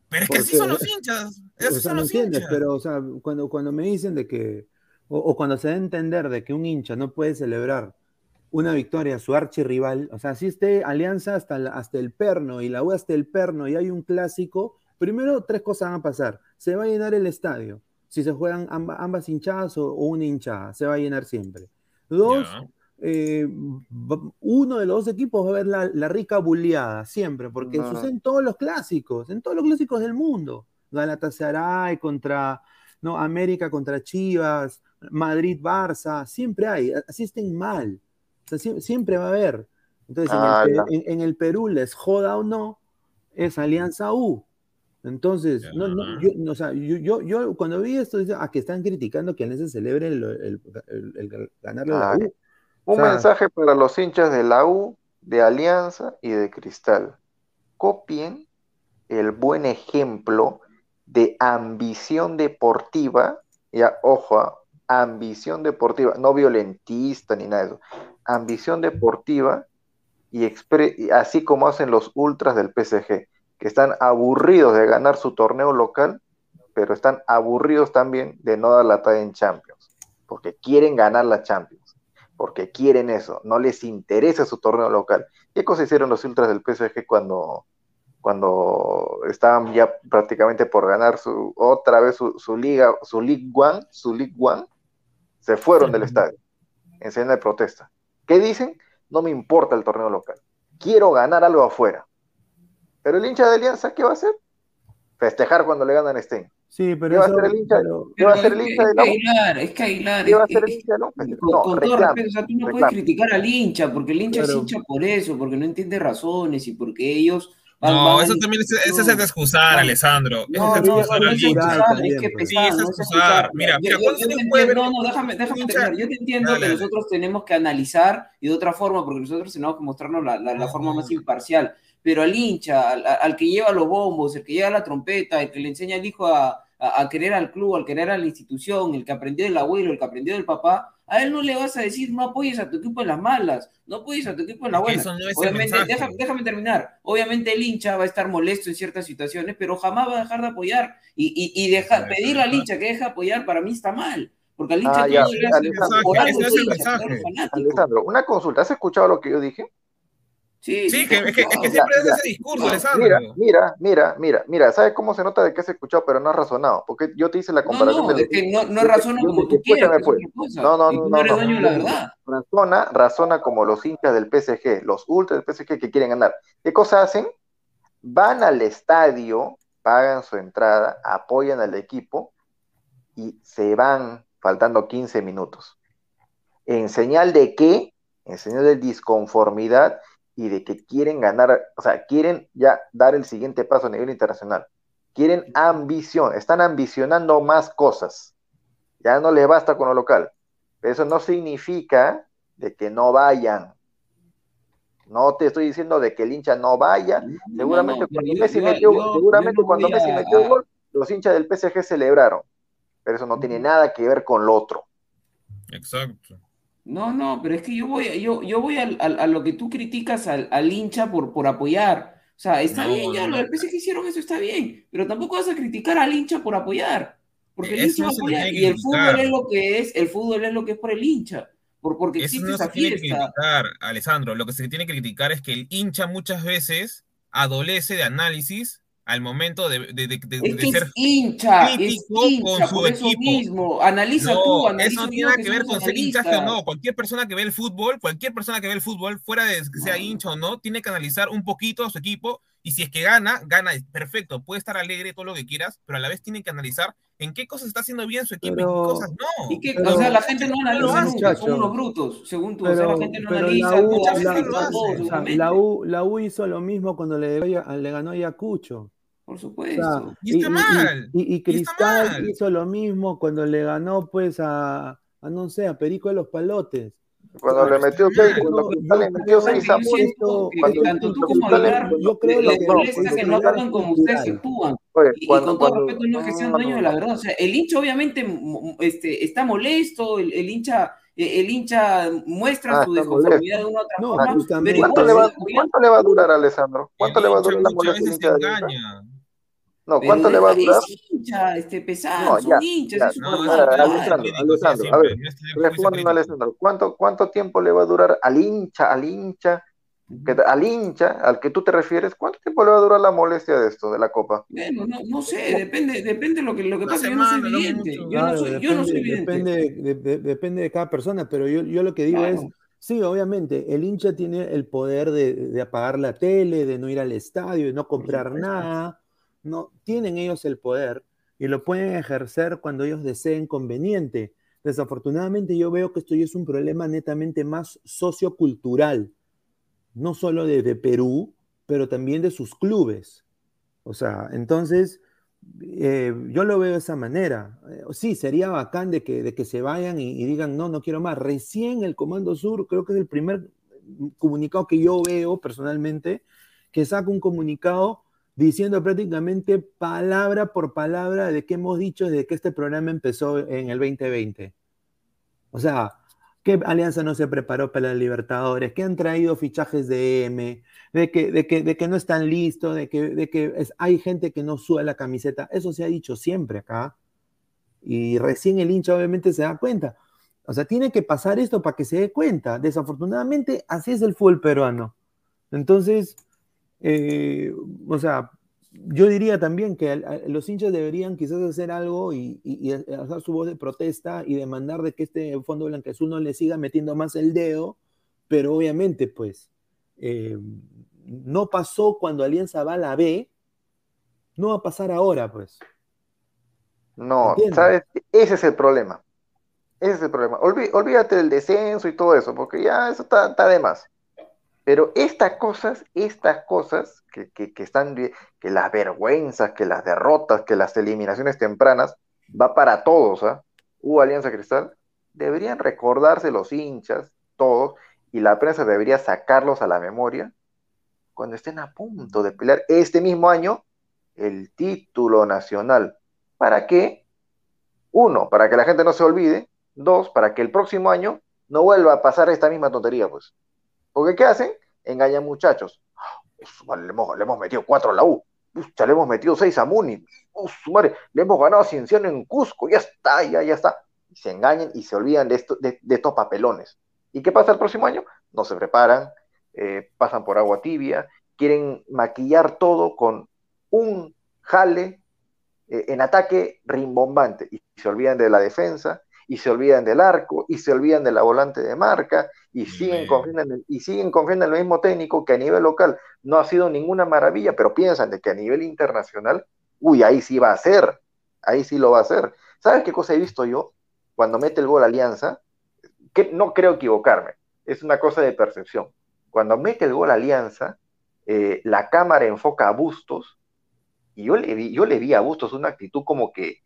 pero es que así son los hinchas, O sea, ¿me entiendes? hinchas. Pero, o sea, cuando, cuando me dicen de que, o, o cuando se da a entender de que un hincha no puede celebrar una victoria a su archirrival, o sea, si esté Alianza hasta, la- hasta el perno y la U hasta el perno y hay un clásico, primero tres cosas van a pasar. Se va a llenar el estadio, si se juegan amba- ambas hinchadas o, o una hinchada, se va a llenar siempre. Dos, eh, uno de los dos equipos va a ver la, la rica bulleada, siempre, porque No. sucede en todos los clásicos, en todos los clásicos del mundo. Galatasaray contra, no, América contra Chivas, Madrid-Barça, siempre hay, así estén mal, o sea, sie- siempre va a haber. Entonces, en, Ah, el, en- en el Perú, les joda o no, es Alianza U. Entonces, no, no, yo, no, o sea, yo, yo, yo cuando vi esto, dice, ah, que están criticando que Alianza celebre el, el- el- ganarle a la Ah, U. Un O sea- mensaje para los hinchas de la U, de Alianza y de Cristal. Copien el buen ejemplo de ambición deportiva, ya, ojo, ah, ambición deportiva, no violentista ni nada de eso, ambición deportiva y, así como hacen los ultras del PSG, que están aburridos de ganar su torneo local, pero están aburridos también de no dar la talla en Champions, porque quieren ganar la Champions porque quieren eso, no les interesa su torneo local. ¿Qué cosa hicieron los ultras del PSG cuando, cuando estaban ya prácticamente por ganar su, otra vez su, su liga, su League One, su League One? Se fueron del estadio en señal de protesta. ¿Qué dicen? No me importa el torneo local. Quiero ganar algo afuera. Pero el hincha de Alianza, ¿qué va a hacer? festejar cuando le ganan a Stein. Sí, pero ¿Qué va a eso- hacer el hincha? pero- ¿Qué va a hacer el es hincha de es la que Aguilar, es que Aguilar, ¿Qué va a es que- hacer el es- hincha de con, No, con todo reclama, respeto, o sea, tú no puedes reclama. criticar al hincha, porque el hincha es Pero- hincha por eso, porque no entiende razones y porque ellos No, eso también es, ese es excusar, No. Alessandro. Ese No, es excusar al es hincha. pues. Sí, es excusar. Mira, Yo- mira, yo- ¿cuántos yo años te puede entiendo- ver No, no, déjame, déjame terminar. Yo te entiendo Dale, que dale. nosotros tenemos que analizar y de otra forma, porque nosotros tenemos que mostrarnos la, la- la forma más imparcial. Pero al hincha, al, al que lleva los bombos, el que lleva la trompeta, el que le enseña al hijo a, a- a querer al club, al querer a la institución, el que aprendió del abuelo, el que aprendió del papá, a él no le vas a decir no apoyes a tu equipo en las malas, no apoyes a tu equipo en las buenas. eso no es el Obviamente, déjame, déjame terminar. Obviamente el hincha va a estar molesto en ciertas situaciones, pero jamás va a dejar de apoyar. Y, y, y deja- pedirle al hincha que deje de apoyar para mí está mal. Porque al hincha Ah, ya, no le haces Alejandro, hincha. Alessandro, una consulta. ¿Has escuchado lo que yo dije? Sí, que, es que, es que escuchado. siempre es Ya, ese discurso. Mira, mira, mira, mira, mira, ¿sabes cómo se nota de que has escuchado pero no has razonado? Porque yo te hice la No, comparación no, de es que no, no razona como tú quieres, pues. No, no, no, no, no eres no. dueño la verdad. razona, razona como los hinchas del PSG, los ultras del PSG que quieren ganar. ¿Qué cosa hacen? Van al estadio, pagan su entrada, apoyan al equipo y se van faltando 15 minutos. En señal de qué? En señal de disconformidad y de que quieren ganar, o sea, quieren ya dar el siguiente paso a nivel internacional. Quieren ambición, están ambicionando más cosas. Ya no les basta con lo local. Pero eso no significa de que no vayan. No te estoy diciendo de que el hincha no vaya. Seguramente no, cuando yo- Messi yo- metió, yo- seguramente cuando Messi a- metió el gol, los hinchas del PSG celebraron. Pero eso no tiene nada que ver con lo otro. Exacto. No, no, pero es que yo voy, yo, yo voy al- al- a lo que tú criticas al, al hincha por, por apoyar. O sea, está No, bien, ya, no. lo del PSG hicieron eso está bien, pero tampoco vas a criticar al hincha por apoyar. Porque el hincha va a apoyar y que el fútbol es lo que es, el fútbol es lo que es por el hincha, por, porque Eso existe no esa se tiene que fiesta. criticar, Alessandro. Lo que se tiene que criticar es que el hincha muchas veces adolece de análisis al momento de, de- de- de- Es de que ser es hincha, es crítico con hincha, su por eso equipo. mismo. Analiza tú, No, analizo eso no tiene nada que que ver con ser hinchaje o no. Cualquier persona que ve el fútbol, cualquier persona que ve el fútbol, fuera de que sea No. hincha o no, tiene que analizar un poquito a su equipo. Y si es que gana, gana, perfecto. Puede estar alegre, todo lo que quieras, pero a la vez tiene que analizar en qué cosas está haciendo bien su equipo y Pero- qué cosas no. Y que, Pero- o sea, la gente no Pero, analiza nunca, son unos brutos, según tú. o sea, Pero, la gente no pero analiza, la U, la, seguramente. la U, la U hizo lo mismo cuando le, le ganó a Ayacucho. Por O sea, supuesto. Y está mal, Y, y- y y está Cristal mal. hizo lo mismo cuando le ganó, pues, a, a no sé, a Perico de los Palotes. Cuando le metió 6, cuando Cristal le metió que 6 yo a cuando tanto tú como Aguilar yo creo les que- molesta que que no actúan como ustedes actúan. Y, con todo respeto, no es que sean dueños de la verdad. O sea, el hincha obviamente este, está molesto, el, el hincha, eh, el hincha muestra Ah, su desconformidad de una u otra No, forma, justamente. pero ¿Cuánto igual le, va. ¿Cuánto le va a durar, Alessandro? El ¿Cuánto le va a durar la muchas molestia veces se hincha engaña. No, ¿cuánto le va a durar? Es hincha, este, pesado, No, son ya, hinchas, es No. Alessandro, Alessandro, a ver, no Responde. Alessandro. ¿Cuánto, ¿Cuánto tiempo le va a durar al hincha, al hincha, que, al hincha al que tú te refieres? ¿Cuánto tiempo le va a durar la molestia de esto, de la Copa? Bueno, no, no sé, depende, depende de lo que, lo que pasa. Yo no soy no vidente, yo no Claro, soy, yo no soy depende, vidente. depende, de, de- depende de cada persona, pero yo, yo lo que digo Claro. es, sí, obviamente, el hincha tiene el poder de, de apagar la tele, de no ir al estadio, de no comprar nada, no, tienen ellos el poder y lo pueden ejercer cuando ellos deseen conveniente. Desafortunadamente yo veo que esto ya es un problema netamente más sociocultural, no solo de, de Perú, pero también de sus clubes. O sea, entonces, eh, yo lo veo de esa manera. Eh, sí, sería bacán de que, de que se vayan y, y digan, no, no quiero más. Recién el Comando Sur, creo que es el primer comunicado que yo veo personalmente, que saca un comunicado diciendo prácticamente palabra por palabra de qué hemos dicho desde que este programa empezó en el 2020. O sea, que Alianza no se preparó para las Libertadores, que han traído fichajes de M, de que, de que, de que no están listos, de que, de que hay gente que no sube la camiseta. Eso se ha dicho siempre acá. Y recién el hincha obviamente se da cuenta. O sea, tiene que pasar esto para que se dé cuenta. Desafortunadamente, así es el fútbol peruano. Entonces, eh, o sea, yo diría también que a- los hinchas deberían quizás hacer algo y, y, y alzar su voz de protesta y demandar de que este Fondo Blanqueazul no le siga metiendo más el dedo, pero obviamente, pues, eh, no pasó cuando Alianza va a la B No va a pasar ahora, pues. No, ¿Entiendes? ¿sabes? Ese es el problema. Ese es el problema. Olví- olvídate del descenso y todo eso, porque ya eso está, está de más. Pero estas cosas, estas cosas que, que, que están, que las vergüenzas, que las derrotas, que las eliminaciones tempranas, va para todos, ¿ah? Hubo Alianza Cristal, deberían recordarse los hinchas, todos, y la prensa debería sacarlos a la memoria cuando estén a punto de pelear este mismo año el título nacional. ¿Para qué? Uno, para que la gente no se olvide. Dos, para que el próximo año no vuelva a pasar esta misma tontería, pues. Porque ¿qué hacen? Engañan muchachos. Le, hemos, metido cuatro a la U. Le hemos metido seis a Muni. Madre, le hemos ganado a Cienciano en Cusco. Ya está, ya, ya está. Y se engañan y se olvidan de estos papelones. ¿Y qué pasa el próximo año? No se preparan, eh, pasan por agua tibia, quieren maquillar todo con un jale eh, en ataque rimbombante y se olvidan de la defensa y se olvidan del arco y se olvidan de la volante de marca y siguen confiando en el, y siguen confiando en el mismo técnico que a nivel local no ha sido ninguna maravilla, pero piensan de que a nivel internacional, uy, ahí sí va a ser, ahí sí lo va a hacer. ¿Sabes qué cosa he visto yo? Cuando mete el gol Alianza, que no creo equivocarme, es una cosa de percepción. Cuando mete el gol Alianza, eh, la cámara enfoca a Bustos y yo le vi, yo le vi a Bustos una actitud como que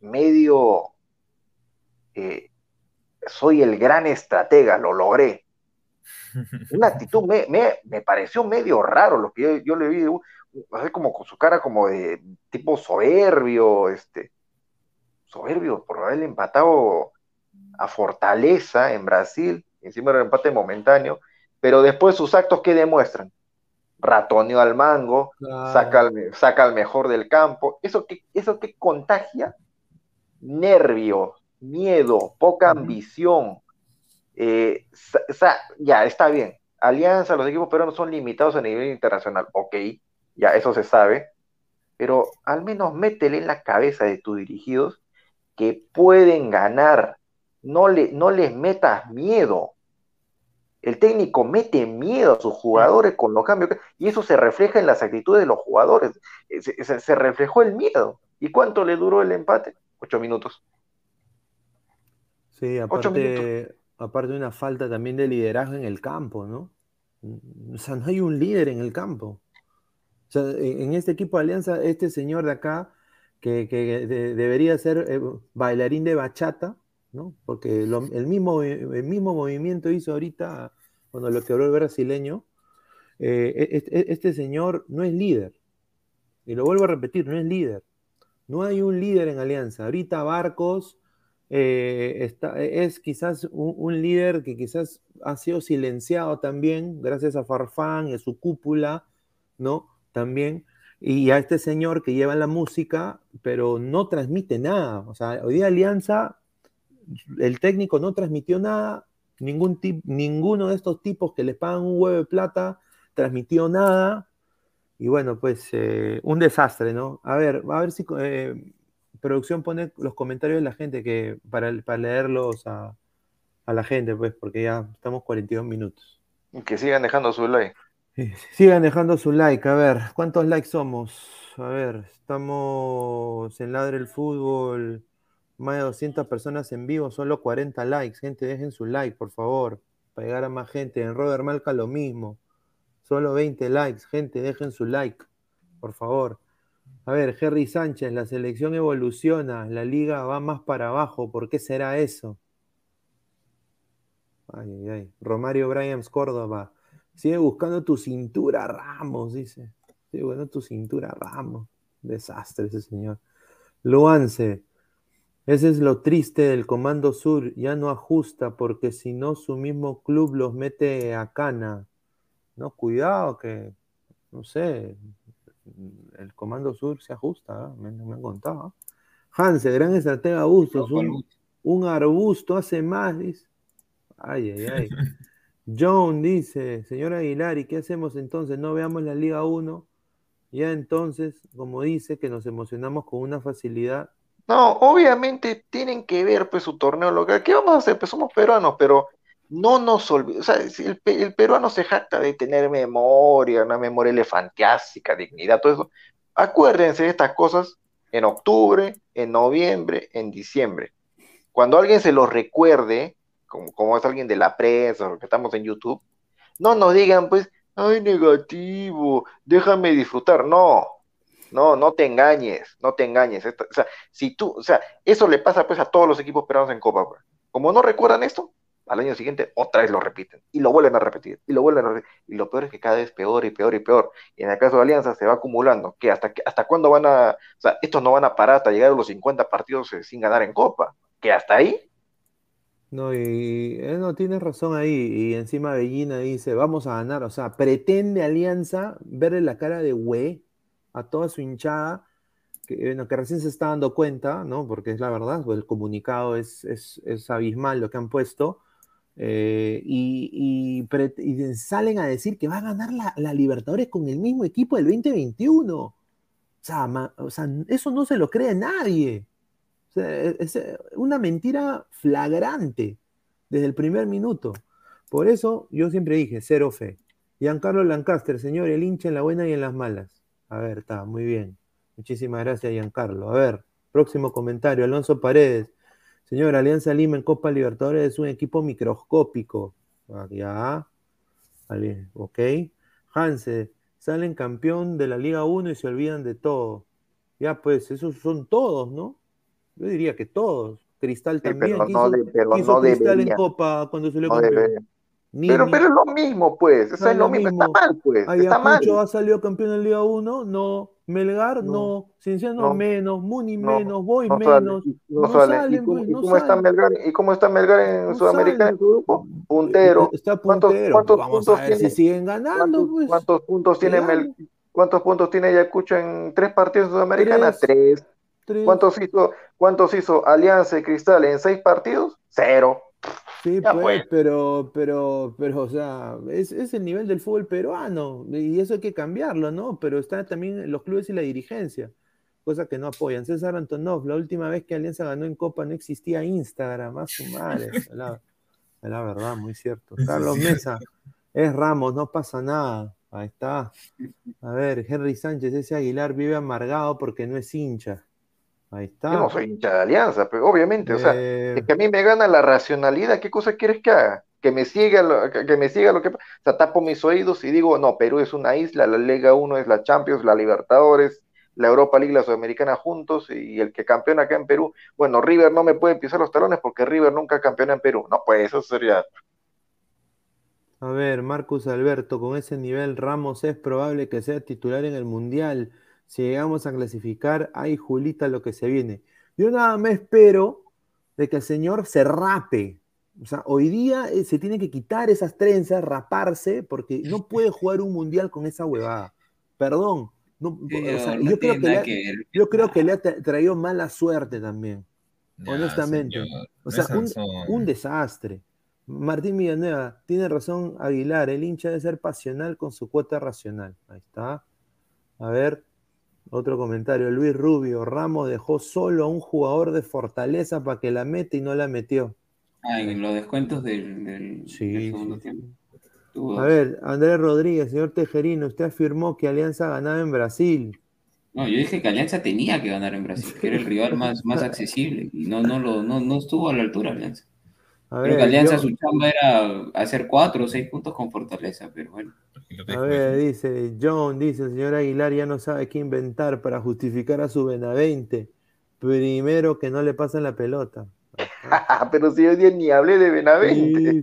medio eh, soy el gran estratega, lo logré. Una actitud me, me, me pareció medio raro lo que yo, yo le vi, así como con su cara como de tipo soberbio, este, soberbio por haberle empatado a Fortaleza en Brasil, encima era un empate momentáneo, pero después sus actos que demuestran, ratoneo al mango, Claro. saca al, saca al mejor del campo, eso que, eso que contagia nervio, miedo, poca ambición. Eh, ya, está bien. Alianza, los equipos peruanos son limitados a nivel internacional, ok, ya eso se sabe, pero al menos métele en la cabeza de tus dirigidos que pueden ganar. No, le, no les metas miedo. El técnico mete miedo a sus jugadores con los cambios y eso se refleja en las actitudes de los jugadores. Eh, Se, se- se reflejó el miedo. ¿Y cuánto le duró el empate? Ocho minutos. Sí, aparte, aparte una falta también de liderazgo en el campo, ¿no? Mm, O sea, no hay un líder en el campo. O sea, en este equipo de Alianza, este señor de acá, que, que de- debería ser eh, bailarín de bachata, ¿no? Porque lo- el, mismo, el mismo movimiento hizo ahorita cuando lo quebró el brasileño. Eh, este, este señor no es líder. Y lo vuelvo a repetir, no es líder. No hay un líder en Alianza. Ahorita Barcos eh, está, es quizás un, líder que quizás ha sido silenciado también, gracias a Farfán y a su cúpula, ¿no? También. Y a este señor que lleva la música, pero no transmite nada. O sea, hoy día Alianza, el técnico no transmitió nada, ningún ninguno de estos tipos que les pagan un huevo de plata transmitió nada. Y bueno, pues eh, un desastre, ¿no? A ver, a ver si eh, producción pone los comentarios de la gente que para, para leerlos a, a la gente, pues, porque ya estamos 42 minutos. Y que sigan dejando su like. Sigan dejando su like, a ver, ¿cuántos likes somos? A ver, estamos en Ladre el Fútbol, más de 200 personas en vivo, solo 40 likes. Gente, dejen su like, por favor, para llegar a más gente. En Robert Malca lo mismo, solo 20 likes. Gente, dejen su like, por favor. A ver, Henry Sánchez, la selección evoluciona, la liga va más para abajo, ¿por qué será eso? Ay, ay, ay. Romario Bryans Córdoba, sigue buscando tu cintura, Ramos, dice. Sigue buscando tu cintura, Ramos. Desastre ese señor. Luance, ese es lo triste del Comando Sur, ya no ajusta porque si no su mismo club los mete a cana. No, cuidado que, no sé, el Comando Sur se ajusta, ¿eh? me, me, han contado. Hanse, gran estratega Bustos, un, un, arbusto hace más, dice. Ay, ay, ay. (laughs) John dice, señor Aguilar, ¿y qué hacemos entonces? No veamos la Liga 1. Ya entonces, como dice, que nos emocionamos con una facilidad. No, obviamente tienen que ver pues su torneo local. ¿Qué vamos a hacer? Pues somos peruanos, pero no nos olvidemos, o sea, el, el, peruano se jacta de tener memoria, una memoria elefantiástica, dignidad, todo eso, Acuérdense de estas cosas en octubre, en noviembre, en diciembre. Cuando alguien se lo recuerde, como, como es alguien de la prensa o que estamos en YouTube, no nos digan, pues, ay, negativo, déjame disfrutar. No, no, no te engañes, no te engañes. o sea, si tú, o sea, eso le pasa pues a todos los equipos peruanos en Copa. Pues. Como no recuerdan esto, al año siguiente otra vez lo repiten y lo vuelven a repetir y lo vuelven a repetir. Y lo peor es que cada vez peor y peor y peor. Y en el caso de Alianza se va acumulando. que hasta, hasta cuándo van a, o sea, estos no van a parar hasta llegar a los 50 partidos eh, sin ganar en Copa? ¿Que hasta ahí? No, y él no tiene razón ahí. Y encima Bellina dice, vamos a ganar. O sea, pretende Alianza verle la cara de güey a toda su hinchada, que, bueno, que recién se está dando cuenta, ¿no? Porque es la verdad, pues, el comunicado es, es, es abismal lo que han puesto. Eh, y, salen a decir que va a ganar la, Libertadores con el mismo equipo del 2021. O sea, o sea, eso no se lo cree nadie. E, es una mentira flagrante desde el primer minuto. Por eso yo siempre dije, cero fe. Giancarlo Lancaster, señor, el hincha en la buena y en las malas. A ver, está, muy bien. Muchísimas gracias, Giancarlo. A ver, próximo comentario, Alonso Paredes. Señor, Alianza Lima en Copa Libertadores es un equipo microscópico. Ah, ya. Vale, ok. Hanse, salen campeón de la Liga 1 y se olvidan de todo. Ya, pues, esos son todos, ¿no? Yo diría que todos. Cristal también quiso, Cristal en Copa cuando se le no pero, pero es lo mismo, pues. Eso es lo mismo. Está mal, pues. está mal. ha salido campeón en Liga 1, no. Melgar, no. Cienciano, menos. Muni, menos. Boy, menos. No, sale. ¿Y, cómo, pues, está Melgar, ¿Y cómo está Melgar en Sudamericana en su grupo? Puntero. Está puntero. ¿Cuántos, puntos tiene? Si siguen ganando, pues. ¿Cuántos puntos tiene Mel, ¿Cuántos puntos tiene Ayacucho en tres partidos en Sudamericana? Tres. ¿Cuántos, hizo, ¿Cuántos hizo Alianza y Cristal en seis partidos? Cero. Sí, pues, pero, pero, pero, o sea, es, el nivel del fútbol peruano y eso hay que cambiarlo, ¿no? Pero están también los clubes y la dirigencia, cosa que no apoyan. César Antonov, la última vez que Alianza ganó en Copa no existía Instagram, más su madre. (laughs) La, la verdad, muy cierto. Carlos Mesa, es Ramos, no pasa nada. Ahí está. A ver, Henry Sánchez, ese Aguilar vive amargado porque no es hincha. Ahí está. Yo no soy hincha de Alianza, pero obviamente, o sea, es que a mí me gana la racionalidad, ¿qué cosa quieres que haga? Que me siga lo que, me siga lo que o sea, tapo mis oídos y digo, no, Perú es una isla, la Liga 1 es la Champions, la Libertadores, la Europa League, la Sudamericana juntos y el que campeona acá en Perú, bueno, River no me puede pisar los talones porque River nunca campeona en Perú. No, pues eso sería a ver, Marcus Alberto, con ese nivel Ramos es probable que sea titular en el Mundial si llegamos a clasificar, ay Julita, lo que se viene. Yo nada más espero de que el señor se rape. O sea, hoy día eh, se tiene que quitar esas trenzas, raparse, porque no (laughs) puede jugar un mundial con esa huevada. Perdón. yo, creo que le ha, traído mala suerte también. honestamente. o sea, un, desastre. Martín Villanueva, tiene razón Aguilar, el hincha debe ser pasional con su cuota racional. Ahí está. A ver, otro comentario, Luis Rubio, Ramos dejó solo a un jugador de fortaleza para que la mete y no la metió. Ah, en los descuentos del, segundo tiempo. A ver, Andrés Rodríguez, señor Tejerino, usted afirmó que Alianza ganaba en Brasil. No, yo dije que Alianza tenía que ganar en Brasil, que era el rival más, más accesible y no, no, lo, no, no estuvo a la altura Alianza. A ver, Creo que Alianza su chamba era hacer cuatro o seis puntos con fortaleza, pero bueno. A ver, dice John, dice el señor Aguilar ya no sabe qué inventar para justificar a su Benavente. Primero que no le pasen la pelota. (laughs) Pero si hoy día ni hablé de Benavente.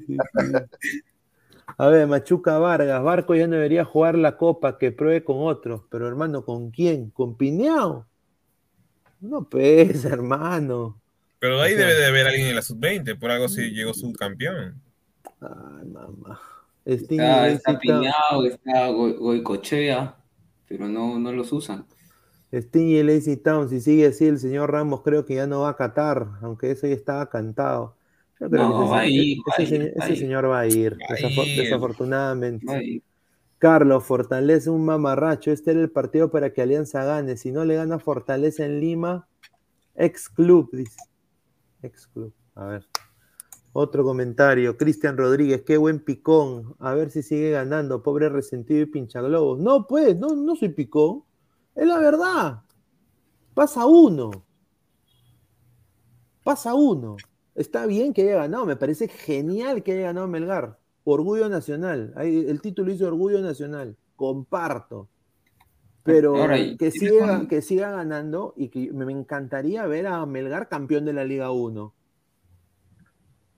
A ver, Machuca Vargas, Barco ya no debería jugar la copa, que pruebe con otros. Pero hermano, ¿con quién? ¿Con Pineao? No pues, hermano. Pero ahí debe de haber alguien en la sub-20, por algo si llegó subcampeón. Ay, mamá está, está Piñado, está Goicochea, pero no, no los usan. Sting y Lazy Town, si sigue así, el señor Ramos creo que ya no va a catar, aunque eso ya estaba cantado. no, va a ir, ese, señor va a ir, desafortunadamente. Carlos, Fortaleza un mamarracho. Este era el partido para que Alianza gane. Si no le gana Fortaleza en Lima, ex club, dice. Ex club. A ver. Otro comentario, Cristian Rodríguez, qué buen picón. A ver si sigue ganando, pobre resentido y pincha globos. No, pues, no, no soy picón. Es la verdad. Pasa uno. Pasa uno. Está bien que haya ganado, me parece genial que haya ganado Melgar. Orgullo nacional. el título dice Orgullo Nacional. Comparto. Pero que, siga, que siga ganando y que me encantaría ver a Melgar campeón de la Liga 1.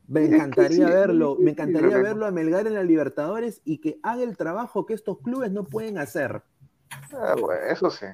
Me encantaría verlo, me encantaría verlo a Melgar en la Libertadores y que haga el trabajo que estos clubes no pueden hacer. Ah, bueno, eso sí.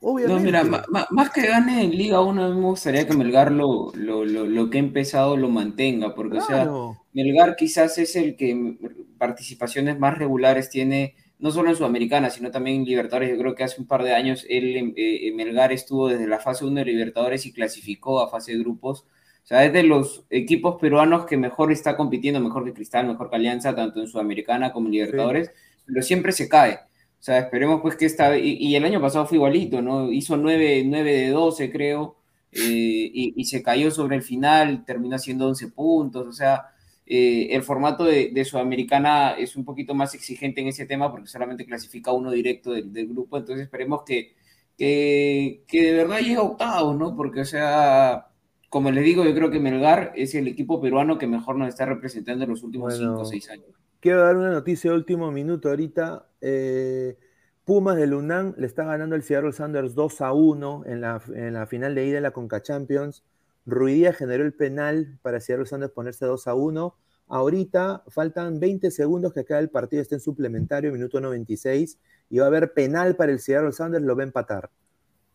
No, mira, más, que gane en Liga 1, me gustaría que Melgar lo, lo, que ha empezado lo mantenga, porque, o sea, Melgar quizás es el que participaciones más regulares tiene, no solo en Sudamericana, sino también en Libertadores. Yo creo que hace un par de años él, eh, Melgar estuvo desde la fase 1 de Libertadores y clasificó a fase de grupos. O sea, es de los equipos peruanos que mejor está compitiendo, mejor que Cristal, mejor que Alianza, tanto en Sudamericana como en Libertadores, pero siempre se cae. O sea, esperemos pues que esta... Y, y el año pasado fue igualito, ¿no? Hizo 9, 9 de 12, creo, eh, y, se cayó sobre el final, terminó haciendo 11 puntos, o sea, eh, el formato de, Sudamericana es un poquito más exigente en ese tema porque solamente clasifica uno directo del, grupo, entonces esperemos que, que, de verdad llegue a octavos, ¿no? Porque, o sea, como les digo, yo creo que Melgar es el equipo peruano que mejor nos está representando en los últimos 5 o 6 años. Quiero dar una noticia de último minuto ahorita. Eh, Pumas de Lunán le está ganando el Seattle Sanders 2 a 1 en la, en la final de ida de la Conca Champions. Ruidía generó el penal para Seattle Sanders ponerse 2 a 1. Ahorita faltan 20 segundos que acá el partido esté en suplementario, minuto 96, y va a haber penal para el Seattle Sanders, lo va a empatar.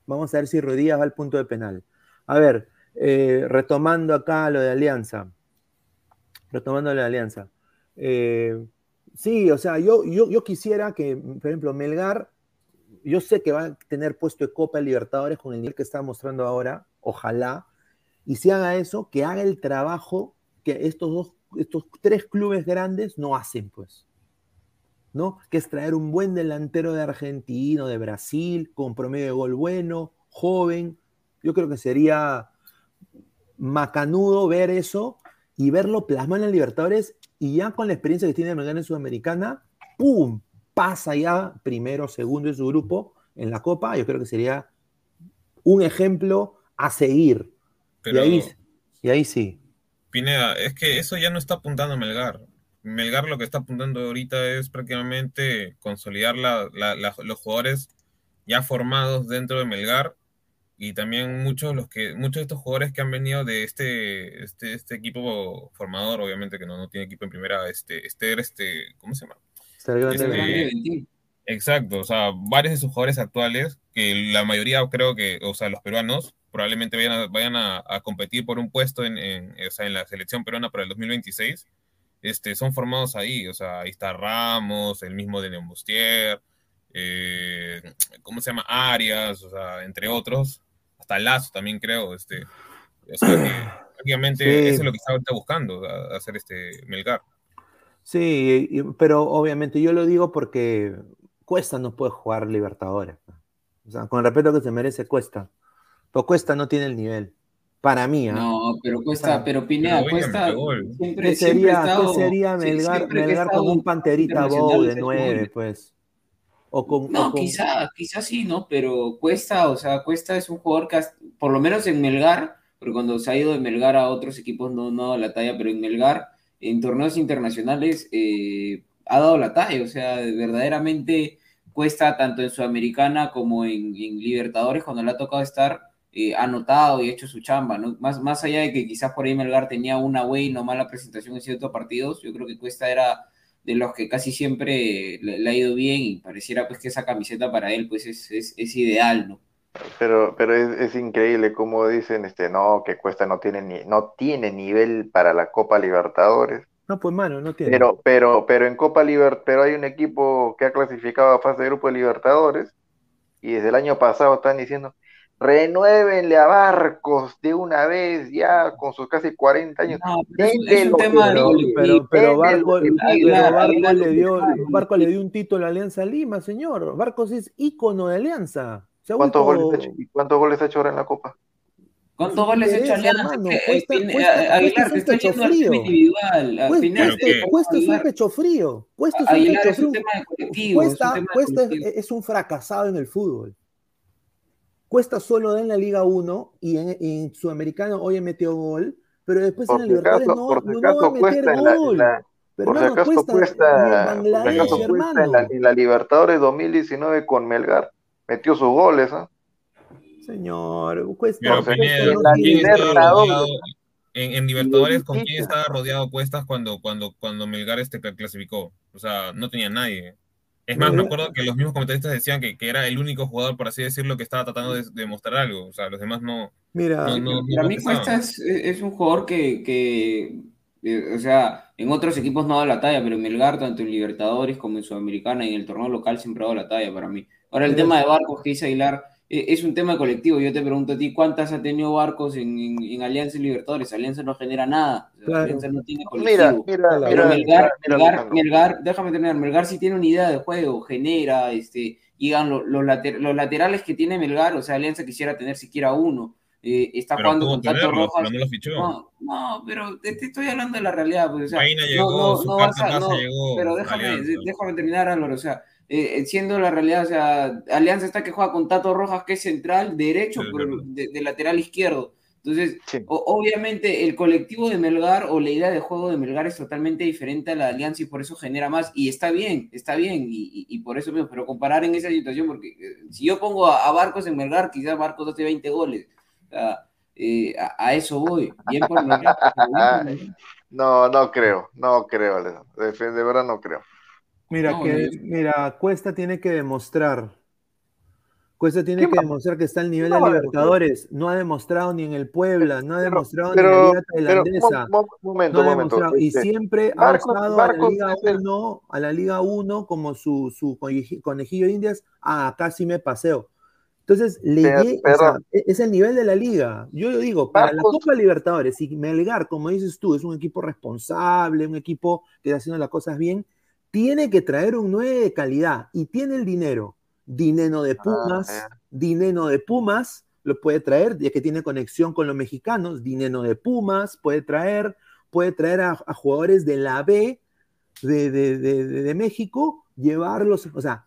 Vamos a ver si Ruidías va al punto de penal. A ver, eh, retomando acá lo de Alianza. Retomando de Alianza. Eh, sí, o sea, yo, yo, quisiera que, por ejemplo, Melgar, yo sé que va a tener puesto de Copa Libertadores con el nivel que está mostrando ahora, ojalá, y si haga eso, que haga el trabajo que estos dos, estos tres clubes grandes no hacen, pues. ¿No? Que es traer un buen delantero de Argentina, de Brasil, con promedio de gol bueno, joven. Yo creo que sería macanudo ver eso y verlo plasmar en la Libertadores y ya con la experiencia que tiene Melgar en Sudamericana, ¡pum! pasa ya primero, segundo en su grupo en la Copa. Yo creo que sería un ejemplo a seguir. Y, ahí, y ahí sí. Pineda, es que eso ya no está apuntando a Melgar. Melgar lo que está apuntando ahorita es prácticamente consolidar los jugadores ya formados dentro de Melgar y también muchos los que muchos de estos jugadores que han venido de este este, este equipo formador obviamente que no, no tiene equipo en primera este este este cómo se llama este, exacto o sea varios de sus jugadores actuales que la mayoría creo que o sea los peruanos probablemente vayan a, vayan a, competir por un puesto en, en, o sea, en la selección peruana para el 2026 este son formados ahí o sea ahí está Ramos el mismo de Neumbustier eh, ¿cómo se llama? Arias, o sea, entre otros, Lazo también creo, este, o sea (clears throat) prácticamente eso es lo que está ahorita buscando, hacer este Melgar. Sí, pero obviamente yo lo digo porque Cuesta no puede jugar Libertadores. O sea, con el respeto que se merece Cuesta. Pero Cuesta no tiene el nivel. Para mí. ¿ah? No, pero Cuesta, pero Pineda, Cuesta siempre, ¿Qué sería, ¿qué sería Melgar, Melgar con un panterita Bow de nueve, pues? no, quizá, quizá sí, ¿no? Pero Cuesta, o sea, Cuesta es un jugador que, por lo menos en Melgar, pero cuando se ha ido de Melgar a otros equipos no, no ha dado la talla, pero en Melgar, en torneos internacionales, eh, ha dado la talla, o sea, verdaderamente Cuesta tanto en Sudamericana como en, Libertadores, cuando le ha tocado estar, eh, ha notado y hecho su chamba, ¿no? Más, más allá de que quizás por ahí Melgar tenía una buena o mala presentación en ciertos partidos, yo creo que Cuesta era de los que casi siempre le, ha ido bien y pareciera pues que esa camiseta para él pues es, es, ideal, ¿no? Pero, pero es, increíble como dicen, este, no, que Cuesta no tiene ni, no tiene nivel para la Copa Libertadores. No, pues mano, no tiene. Pero, pero, pero en Copa Libertadores, pero hay un equipo que ha clasificado a fase de grupo de Libertadores y desde el año pasado están diciendo, renuévenle a Barcos de una vez ya con sus casi 40 años. es, un tema pero, pero, Barco, le dio, Barco le dio un título a Alianza Lima, señor. Barcos es ícono de Alianza. ¿Cuántos, goles ¿Cuántos goles ha hecho ahora en la Copa? ¿Cuántos goles ha hecho Alianza? Aguilar, te está yendo al tema individual. Cuesta es un pecho frío. Cuesta es un pecho frío. Cuesta es un fracasado en el fútbol. Cuesta solo en la Liga 1 y en, en Sudamericano hoy metió gol, pero después Por en la Libertadores no, va a meter cuesta en la, en gol. la- Pero por si hermano, acaso cuesta, en Bangladesh, cuesta en la, hermano. en la Libertadores 2019 con Melgar, metió sus goles, ¿ah? Señor, cuesta, Pero Entonces, cuesta Pineda, en. En, en Libertadores, ¿con quién estaba rodeado Cuestas cuando, cuando, cuando Melgar este cl- clasificó? O sea, no tenía nadie. Es más, me acuerdo que los mismos comentaristas decían que, que era el único jugador, por así decirlo, que estaba tratando de, de mostrar algo. O sea, los demás no. Mira, No, no, Para mí. Cuesta es, es un jugador que, que, eh, o sea, en otros equipos no da la talla, pero en Melgar, tanto en Libertadores como en Sudamericana y en el torneo local siempre ha dado la talla para mí. Ahora el tema de Barcos que dice Aguilar es un tema colectivo. Yo te pregunto a ti, ¿cuántas ha tenido Barcos en, en, en Alianza y Libertadores? Alianza no genera nada. Claro. Alianza no tiene Mira, colectivo. mira, mira, Pero mira, Melgar, mira, Melgar. Melgar, déjame terminar, Melgar sí tiene una idea de juego, genera, este, llegan lo- los, later- los laterales que tiene Melgar, o sea, Alianza quisiera tener siquiera uno, eh, está Pero jugando con tenerlo, Rojas, pero no lo fichó. no, no, pero te, te estoy hablando de la realidad, pues, o sea, no, llegó, no, su no carta a- no, llegó. pero déjame, déjame terminar, Álvaro, o sea, eh, siendo la realidad, o sea, Alianza está que juega con Tato Rojas, que es central, derecho, Sí, pero de, de lateral izquierdo, entonces, Sí. o- obviamente el colectivo de Melgar o la idea de juego de Melgar es totalmente diferente a la de Alianza y por eso genera más. Y está bien, está bien, y, y- y por eso mismo, pero comparar en esa situación, porque eh, si yo pongo a, a Barcos en Melgar, quizás Barcos hace 20 goles. O sea, eh, a, a eso voy. Bien por Melgar, pero bien por (laughs) Melgar. No, no creo, no creo, Alejandro. De, de verdad no creo. Mira, No, que, no. mira, Cuesta tiene que demostrar. Cuesta tiene ¿Qué que va- demostrar que está al nivel de Libertadores. No ha demostrado ni en el Puebla, no ha Pero- demostrado ni en la Liga Tailandesa. momento, No ha momento. Y este, siempre Marcos- ha usado Marcos a la Liga es el- 1, a la Liga 1 como su, su coneji- conejillo de indias. Ah, acá sí me paseo. Entonces, le Pero- lle- o pero- sea, e- es el nivel de la liga. Yo lo digo, para la Copa Libertadores, si Melgar, como dices tú, es un equipo responsable, un equipo que está haciendo las cosas bien, tiene que traer un 9 de calidad y tiene el dinero. Dinero de Pumas, Ah, dinero de Pumas, lo puede traer, ya que tiene conexión con los mexicanos, dinero de Pumas, puede traer, puede traer a, a jugadores de la B de, de, de- de- de México, llevarlos, o sea,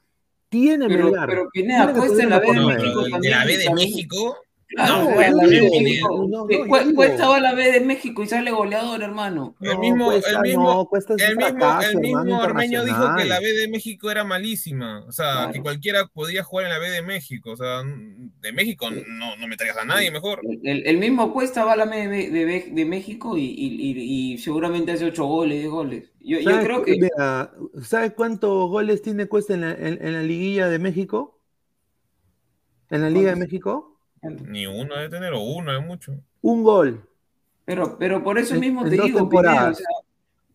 tiene Pero, Melgar. pero Pineda, Tiene en la B de una No, México pero de también. la B de también- México. No. Cuesta va a la B de México y sale goleador, hermano. El mismo, Cuesta el mismo, no, Cuesta es el mismo, fracaso, el mismo hermano, Ormeño dijo que la. B de México era malísima. O sea, Claro. que cualquiera podía jugar en la B de México. O sea, de México no, no me traigas a nadie mejor. El, el- el mismo Cuesta va a la B de, de- de México y, y- y- y seguramente hace 8 goles, 10 goles. Yo, yo ¿Sabes creo que. mira, ¿sabes cuántos goles tiene Cuesta en la, en- en la liguilla de México? ¿En la Liga de. México? Ni uno debe tener, o uno es mucho. Un gol. Pero, pero por eso mismo en te digo, Pineda, temporadas. o sea,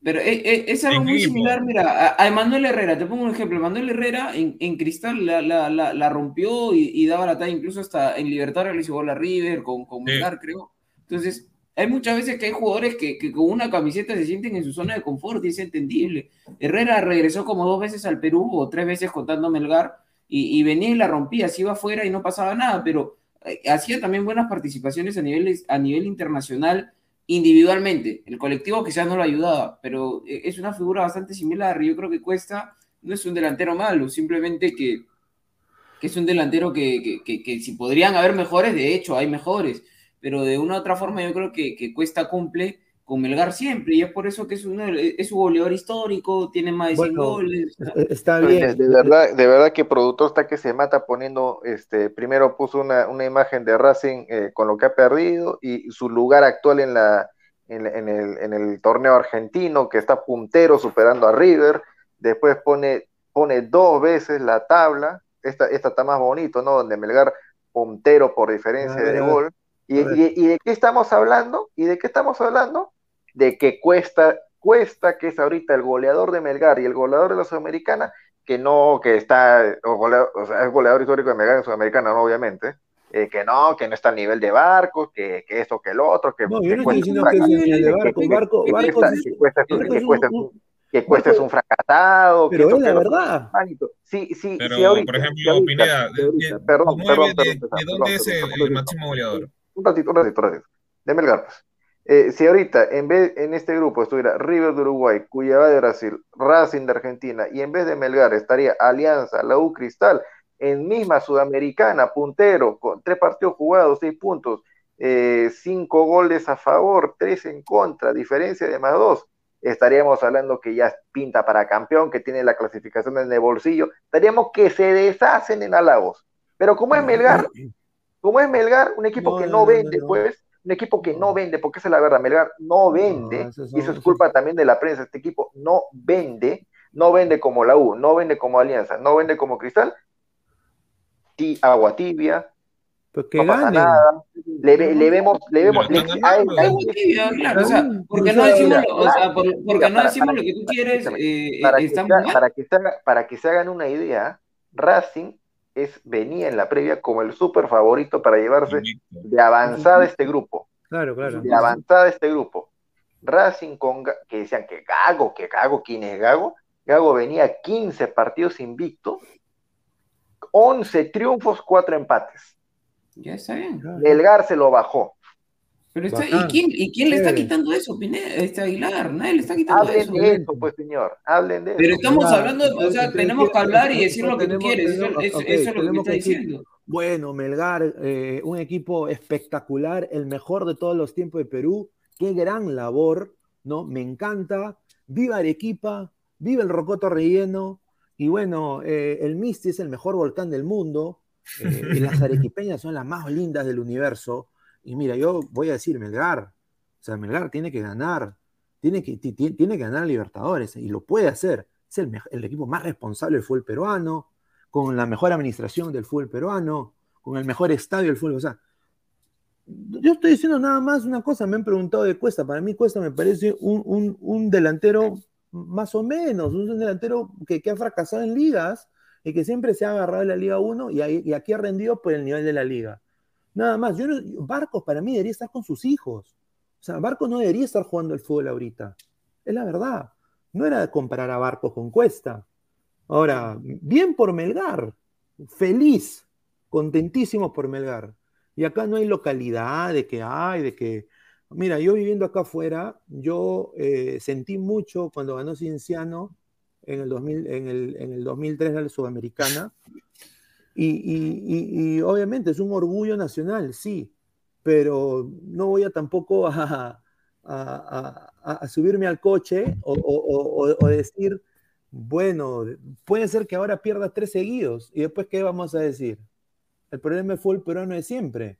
pero es, es- es algo ¿En muy equipo? similar, mira, a, a Emanuel Herrera, te pongo un ejemplo, Emanuel Herrera en, en Cristal la, la- la- la rompió y, y daba la talla, incluso hasta en Libertadores le hizo gol a River, con, con Sí. Melgar, creo. Entonces, hay muchas veces que hay jugadores que, que con una camiseta se sienten en su zona de confort y es entendible. Herrera regresó como dos veces al Perú o tres veces contando Melgar y, y venía y la rompía, se iba afuera y no pasaba nada, pero hacía también buenas participaciones a nivel, a nivel internacional individualmente. El colectivo quizás no lo ayudaba, pero eh, es una figura bastante similar. Yo creo que Cuesta no es un delantero malo, simplemente que, que es un delantero que, que, que, que si podrían haber mejores, de hecho hay mejores, pero de una u otra forma yo creo que, que Cuesta cumple con Melgar siempre, y es por eso que es, uno, es su goleador histórico, tiene más de 100 Bueno, goles. Está bien. De verdad, de verdad que productor está que se mata poniendo, este, primero puso una, una imagen de Racing eh, con lo que ha perdido y su lugar actual en la, en, la- en el, en el torneo argentino, que está puntero superando a River, después pone, pone dos veces la tabla, esta, esta está más bonito, ¿no? Donde Melgar puntero por diferencia de gol. ¿Y, A ver. y- y de qué estamos hablando? ¿Y de qué estamos hablando? De que cuesta, cuesta que es ahorita el goleador de Melgar y el goleador de la Sudamericana, que no, que está, o, goleador, o sea, es goleador histórico de Melgar en Sudamericana, ¿no? obviamente, eh, que no, que no está a nivel de barcos, que, que esto, que lo otro, que, No, que yo no estoy cuesta diciendo un que es fracaso, el de que- Barco. que- Barco, que Barco cuesta- es- que cuesta es un- Barco que es cuesta es un- un- que cuesta es un fracasado, que Pero esto, es que la verdad. Sí, sí, Pero, sí, ahorita, por sí, ejemplo, ahorita, Pineda, ahorita. de- perdón, tu perdón, nueve, perdón, de, perdón, de perdón, dónde es perdón, el, un el ratito. máximo goleador? un ratito, un ratito, un ratito. De Melgar, pues. Eh, si ahorita en vez en este grupo estuviera River de Uruguay, Cuyabá de Brasil, Racing de Argentina y en vez de Melgar estaría Alianza, la U Cristal, en misma Sudamericana, puntero, con tres partidos jugados, seis puntos, eh, cinco goles a favor, tres en contra, diferencia de más dos, estaríamos hablando que ya pinta para campeón, que tiene la clasificación en el bolsillo, estaríamos que se deshacen en halagos. Pero como es Melgar, (clears throat) como es Melgar, un equipo que no, vende, pues, un equipo que no vende, porque esa es la verdad, Melgar no vende, y eso es culpa también de la prensa, este equipo no vende, no vende como la U, no vende como Alianza, no vende como Cristal, agua tibia, no pasa nada. Le, le, vemos, le vemos, le, hay, hay, claro, o sea, porque no decimos, o sea, por, porque no decimos lo que tú quieres, eh, para, que sea, para, que se haga, para que se hagan una idea, Racing es, venía en la previa como el súper favorito para llevarse de avanzada este grupo. Claro, claro. De avanzada este grupo. Racing con, que decían que Gago, que Gago, ¿quién es Gago? Gago venía 15 partidos invictos, 11 triunfos, 4 empates. Ya está bien. Melgar se lo bajó. Pero está, ¿y, quién, ¿Y quién le está quitando eso, Pineda? Este Aguilar, nadie le está quitando Hablen eso. de eso, pues señor, hablen de Pero eso. estamos hablando, o sea, tenemos que hablar y decir lo que tú quieres, eso, eso, eso es lo que me está diciendo. Bueno, Melgar, eh, un equipo espectacular, el mejor de todos los tiempos de Perú, qué gran labor, ¿no? Me encanta, viva Arequipa, viva el Rocoto relleno, y bueno, eh, el Misti es el mejor volcán del mundo, eh, y las (laughs) arequipeñas son las más lindas del universo. Y mira, yo voy a decir Melgar. O sea, Melgar tiene que ganar. Tiene que, tiene que ganar Libertadores y lo puede hacer. Es el, equipo más responsable del fútbol peruano, con la mejor administración del fútbol peruano, con el mejor estadio del fútbol. O sea, yo estoy diciendo nada más una cosa. Me han preguntado de Cuesta. Para mí, Cuesta me parece un, un, un delantero más o menos, un delantero que, que ha fracasado en ligas y que siempre se ha agarrado en la Liga 1 y, y, aquí ha rendido por el nivel de la Liga. Nada más, yo no, Barcos para mí debería estar con sus hijos. O sea, Barcos no debería estar jugando el fútbol ahorita. Es la verdad. No era de comparar a Barcos con Cuesta. Ahora, bien por Melgar. Feliz, contentísimo por Melgar. Y acá no hay localidad de que hay, de que... Mira, yo viviendo acá afuera, yo eh, sentí mucho cuando ganó Cienciano en el, 2000, en el, en el 2003 de la Sudamericana. Y, y, y, obviamente es un orgullo nacional, sí, pero no voy a tampoco a, subirme al coche o, decir, bueno, puede ser que ahora pierdas tres seguidos y después, ¿qué vamos a decir? El problema fue el peruano de siempre.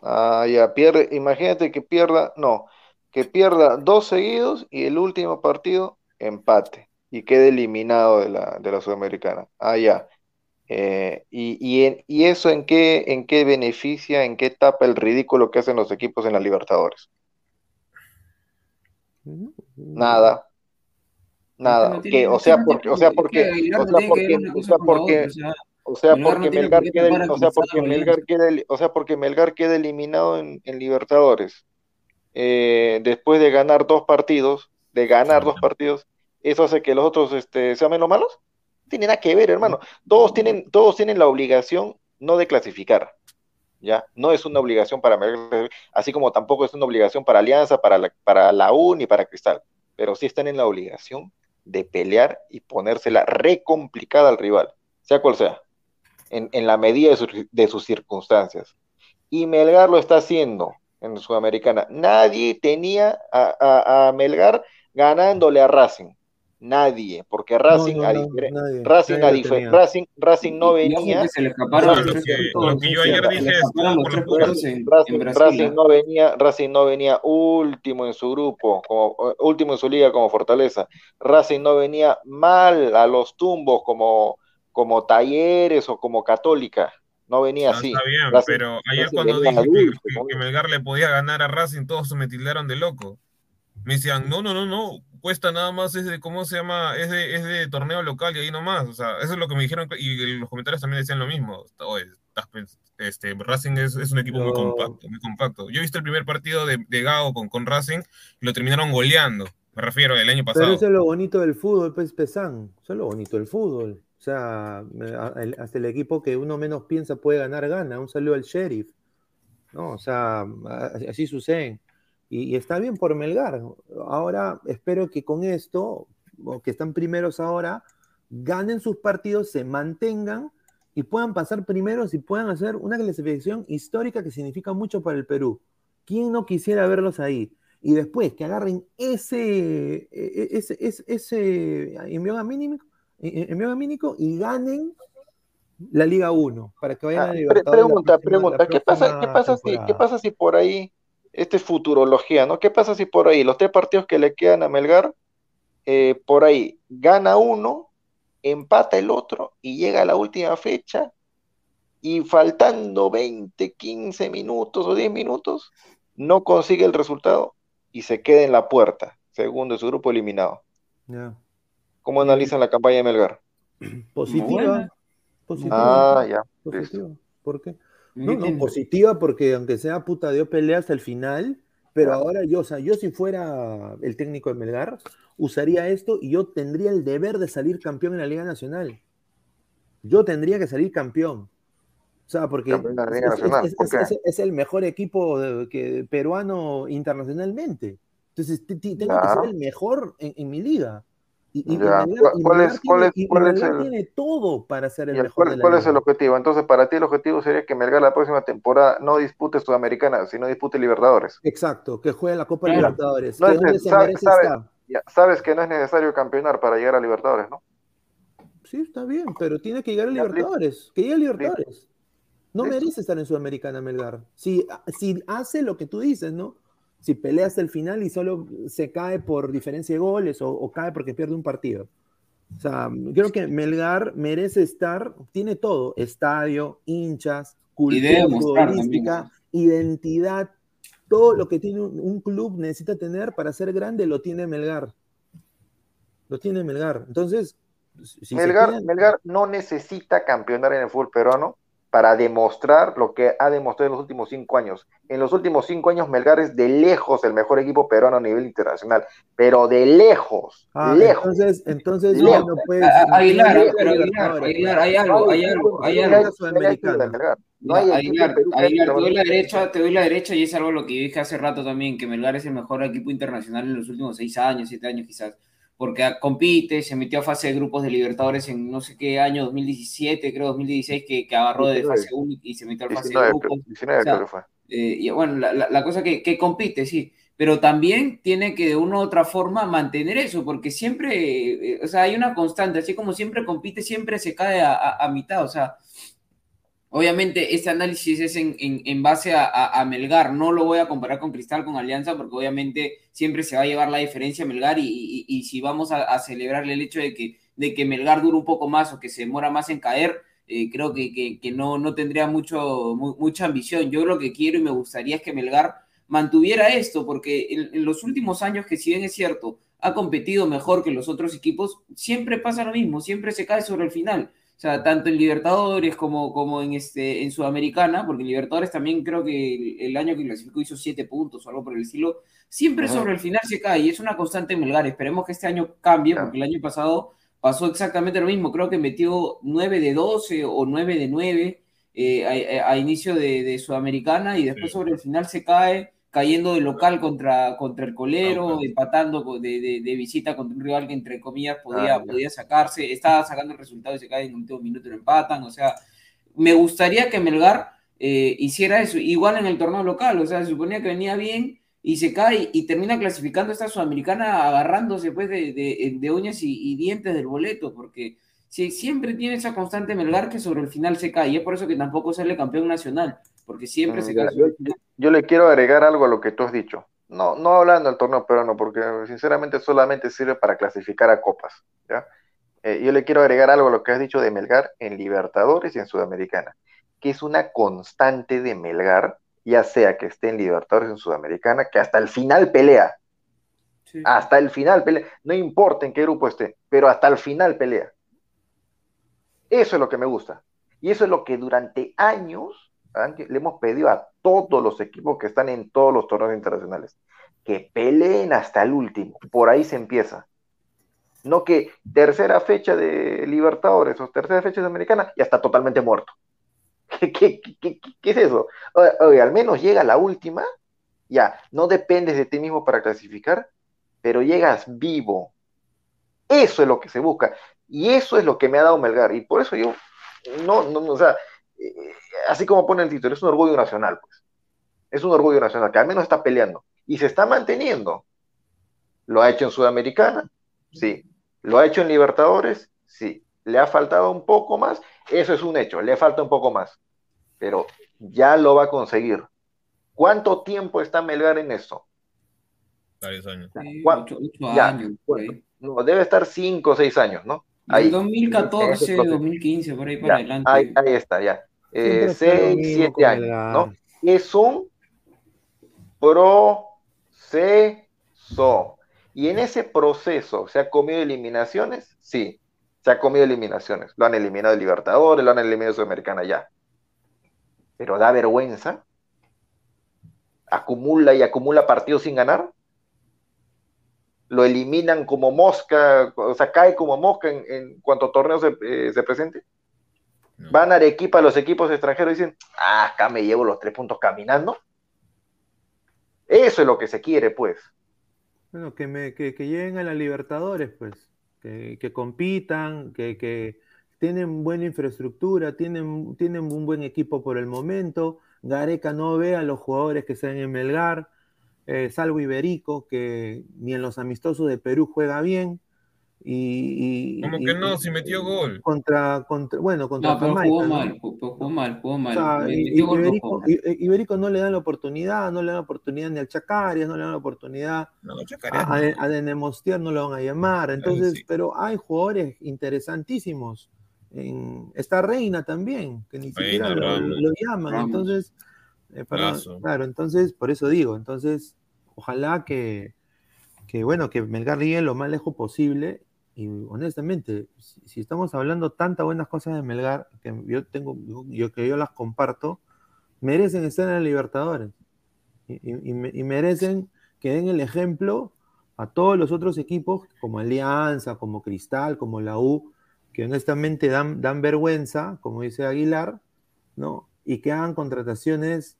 Ah, ya, pierde, imagínate que pierda, no, que pierda dos seguidos y el último partido empate y quede eliminado de la, de la Sudamericana. Ah, ya. Eh, y, y, en, y, eso en qué, en qué beneficia, en qué tapa el ridículo que hacen los equipos en la Libertadores. Nada. Nada. Que, o sea, porque, o sea, porque, o sea, porque, o sea, porque, o sea, porque Melgar quede, o sea, porque Melgar quede, o sea, porque Melgar queda eliminado en, en Libertadores. Eh, después de ganar dos partidos, de ganar dos partidos, eso hace que los otros este, sean menos malos. Tiene nada que ver, hermano. Todos tienen, todos tienen la obligación no de clasificar. ¿Ya? No es una obligación para así como tampoco es una obligación para Alianza, para la, para la U ni para Cristal. Pero sí están en la obligación de pelear y ponérsela re complicada al rival, sea cual sea, en, en la medida de, su, de sus circunstancias. Y Melgar lo está haciendo en Sudamericana. Nadie tenía a, a, a Melgar ganándole a Racing. Nadie, porque Racing, no, nadie, Racing, nadie a Racing, Racing no venía. Se le escaparon lo, que, lo que yo ayer dije es Racing, Racing, no venía, Racing no venía último en su grupo, como último en su liga como Fortaleza. Racing no venía mal a los tumbos como, como Talleres o como Católica. No venía así. Está bien, Racing, pero ayer Racing cuando dije que, que, Melgar le podía ganar a Racing, todos me tildaron de loco. Me decían, no, no, no, no, cuesta nada más es de, ¿cómo se llama? Es de, es de torneo local y ahí nomás. O sea, eso es lo que me dijeron y los comentarios también decían lo mismo. Oye, este, Racing es, es un equipo no. muy compacto, muy compacto. Yo he visto el primer partido de, de Gao con, con Racing y lo terminaron goleando. Me refiero el año pasado. Pero eso es lo bonito del fútbol, pues, Pesán. Eso es lo bonito del fútbol. O sea, hasta el equipo que uno menos piensa puede ganar, gana. Un saludo al sheriff. ¿no? O sea, así sucede. Y, y, está bien por Melgar. Ahora espero que con esto, o que están primeros ahora, ganen sus partidos, se mantengan y puedan pasar primeros y puedan hacer una clasificación histórica que significa mucho para el Perú. ¿Quién no quisiera verlos ahí? Y después que agarren ese, e, e, ese, ese, ese envío gamínico y ganen la Liga 1 para que vayan Ah, a pre- Libertadores la pregunta, próxima- pregunta, ¿qué pasa, qué pasa si, qué pasa si por ahí, este es futurología, ¿no? ¿Qué pasa si por ahí, los tres partidos que le quedan a Melgar, eh, por ahí gana uno, empata el otro y llega a la última fecha y faltando 20, 15 minutos o 10 minutos, no consigue el resultado y se queda en la puerta, segundo de su grupo eliminado. ¿Cómo analizan la campaña de Melgar? Positiva. Positiva. Ah, ya, positiva. ¿Por qué? ¿Qué No, no, positiva porque aunque sea puta dio pelea hasta el final, pero ahora yo, o sea, yo si fuera el técnico de Melgar, usaría esto y yo tendría el deber de salir campeón en la Liga Nacional. Yo tendría que salir campeón. O sea, porque es, el mejor equipo que, peruano internacionalmente. Entonces, tengo que ser el mejor en, en mi liga. Y, y- y Ya. Melgar- y ¿Cuál es- cuál es- cuál es el- tiene todo para ser el ¿Y el- mejor de cuál, la cuál es el objetivo? Entonces, para ti el objetivo sería que Melgar la próxima temporada no dispute Sudamericana, sino dispute Libertadores. Exacto, que juegue la Copa Claro. Libertadores. No que es se sabe- sabe-. Ya, sabes que no es necesario campeonar para llegar a Libertadores, ¿no? Sí, está bien, pero tiene que llegar a Libertadores. Que llegue a Libertadores. No merece estar en Sudamericana, Melgar. Si, si hace lo que tú dices, ¿no? Si pelea hasta el final y solo se cae por diferencia de goles o, o cae porque pierde un partido. O sea, creo que Melgar merece estar, tiene todo, estadio, hinchas, cultura futbolística, identidad, todo lo que tiene un, un club necesita tener para ser grande lo tiene Melgar. Lo tiene Melgar. Entonces, si Melgar no necesita campeonar en el fútbol peruano para demostrar lo que ha demostrado en los últimos cinco años. En los últimos cinco años, Melgar es de lejos el mejor equipo peruano a nivel internacional, pero de lejos, Ah, lejos. entonces, entonces Lejos. no puedes. Aguilar, pero puedes Aguilar, Aguilar, hay algo, hay algo, hay algo. no hay Aguilar, Aguilar, te doy la derecha, te doy la derecha y es algo lo que yo dije hace rato también, que Melgar es el mejor equipo internacional en los últimos seis años, siete años quizás, porque compite, se metió a fase de grupos de Libertadores en no sé qué año, 2017, creo 2016, que, que agarró de 19. fase 1 y se metió a fase de 19, grupos. creo- 19 O sea, creo que fue. Eh, y bueno, la, la- la cosa que, que compite, sí, pero también tiene que de una u otra forma mantener eso, porque siempre, eh, o sea, hay una constante, así como siempre compite, siempre se cae a, a- a mitad, o sea, obviamente este análisis es en, en- en base a, a- a Melgar, no lo voy a comparar con Cristal, con Alianza, porque obviamente siempre se va a llevar la diferencia Melgar y, y- si vamos a, a celebrarle el hecho de que, de que Melgar dure un poco más o que se demora más en caer, eh, creo que, que- no, no tendría mucho, mu- mucha ambición. Yo lo que quiero y me gustaría es que Melgar mantuviera esto, porque en, en los últimos años, que si bien es cierto, ha competido mejor que los otros equipos, siempre pasa lo mismo, siempre se cae sobre el final. O sea, tanto en Libertadores como, como en, este, en Sudamericana, porque en Libertadores también creo que el, el año que clasificó hizo siete puntos o algo por el estilo, siempre Ajá. sobre el final se cae y es una constante en Melgar. Esperemos que este año cambie, Claro. porque el año pasado pasó exactamente lo mismo. Creo que metió 9 de 12 o 9 de 9 eh, a, a inicio de, de Sudamericana y después Sí. sobre el final se cae cayendo de local contra, contra el colero, empatando de, de- de visita contra un rival que entre comillas podía, Ah, ya. podía sacarse, estaba sacando el resultado y se cae en el último minuto y lo empatan, o sea, me gustaría que Melgar eh, hiciera eso, igual en el torneo local, o sea, se suponía que venía bien y se cae y termina clasificando esta sudamericana agarrándose pues de, de- de uñas y, y dientes del boleto, porque si, siempre tiene esa constante Melgar que sobre el final se cae, y es por eso que tampoco sale campeón nacional, porque siempre se Mm, yo-. Yo le quiero agregar algo a lo que tú has dicho. No, no hablando del torneo peruano, porque sinceramente solamente sirve para clasificar a copas, ¿ya? Eh, yo le quiero agregar algo a lo que has dicho de Melgar en Libertadores y en Sudamericana, que es una constante de Melgar, ya sea que esté en Libertadores o en Sudamericana, que hasta el final pelea, Sí. hasta el final pelea, no importa en qué grupo esté, pero hasta el final pelea. Eso es lo que me gusta. Y eso es lo que durante años le hemos pedido a todos los equipos que están en todos los torneos internacionales, que peleen hasta el último. Por ahí se empieza. No que tercera fecha de Libertadores o tercera fecha de Americana ya está totalmente muerto. (laughs) ¿Qué, qué, qué, qué- es eso? Al menos llega la última, ya, no dependes de ti mismo para clasificar, pero llegas vivo. Eso es lo que se busca. Y eso es lo que me ha dado Melgar. Y por eso yo no, no, o sea, así como pone el título, es un orgullo nacional, pues. Es un orgullo nacional, que al menos está peleando. Y se está manteniendo. Lo ha hecho en Sudamericana, sí. Lo ha hecho en Libertadores, sí. Le ha faltado un poco más, eso es un hecho, le falta un poco más. Pero ya lo va a conseguir. ¿Cuánto tiempo está Melgar en eso? Varios años. Sí, ¿Cuál? ocho, ocho Ya, años. por ahí. No, debe estar cinco o seis años, ¿no? Del 2014, Ese proceso. 2015, por ahí Ya, para adelante. ahí, ahí está, ya. Eh, Siempre fue lo seis, mismo siete con años, Melgar. ¿no? Es un proceso. Y en ese proceso, ¿se ha comido eliminaciones? Sí, se ha comido eliminaciones. Lo han eliminado de Libertadores, lo han eliminado de Sudamericana ya. Pero da vergüenza. Acumula y acumula partidos sin ganar. Lo eliminan como mosca, o sea, cae como mosca en, en cuanto torneo se, eh, se presente. No. Van a Arequipa los equipos extranjeros y dicen, ah, acá me llevo los tres puntos caminando. Eso es lo que se quiere, pues. Bueno, que, me, que, que lleguen a la Libertadores, pues, que, que compitan, que, que tienen buena infraestructura, tienen, tienen un buen equipo por el momento. Gareca no ve a los jugadores que están en Melgar, eh, salvo Iberico, que ni en los amistosos de Perú juega bien. Y, y- Como y- que no, y- si metió gol. Contra, contra, bueno, contra No, pero Jamaica, jugó ¿no? mal, jugó mal, jugó O mal. sea, gol, pero Iberico, jugó mal. I- I- Iberico no le dan la oportunidad, no le dan la oportunidad ni al Chacarias, no le dan la oportunidad No, a, a, Denemostier no lo van a llamar. Entonces, sí. pero hay jugadores interesantísimos. En, está Reina también, que ni siquiera lo, llaman. Ramos. Entonces, eh, claro, entonces, por eso digo, entonces, ojalá que, que bueno, que Melgar llegue lo más lejos posible. Y honestamente, si, si estamos hablando tantas buenas cosas de Melgar, que yo tengo, yo, que yo las comparto, merecen estar en la Libertadores. Y, y- y merecen que den el ejemplo a todos los otros equipos, como Alianza, como Cristal, como la U, que honestamente dan, dan vergüenza, como dice Aguilar, ¿no? Y que hagan contrataciones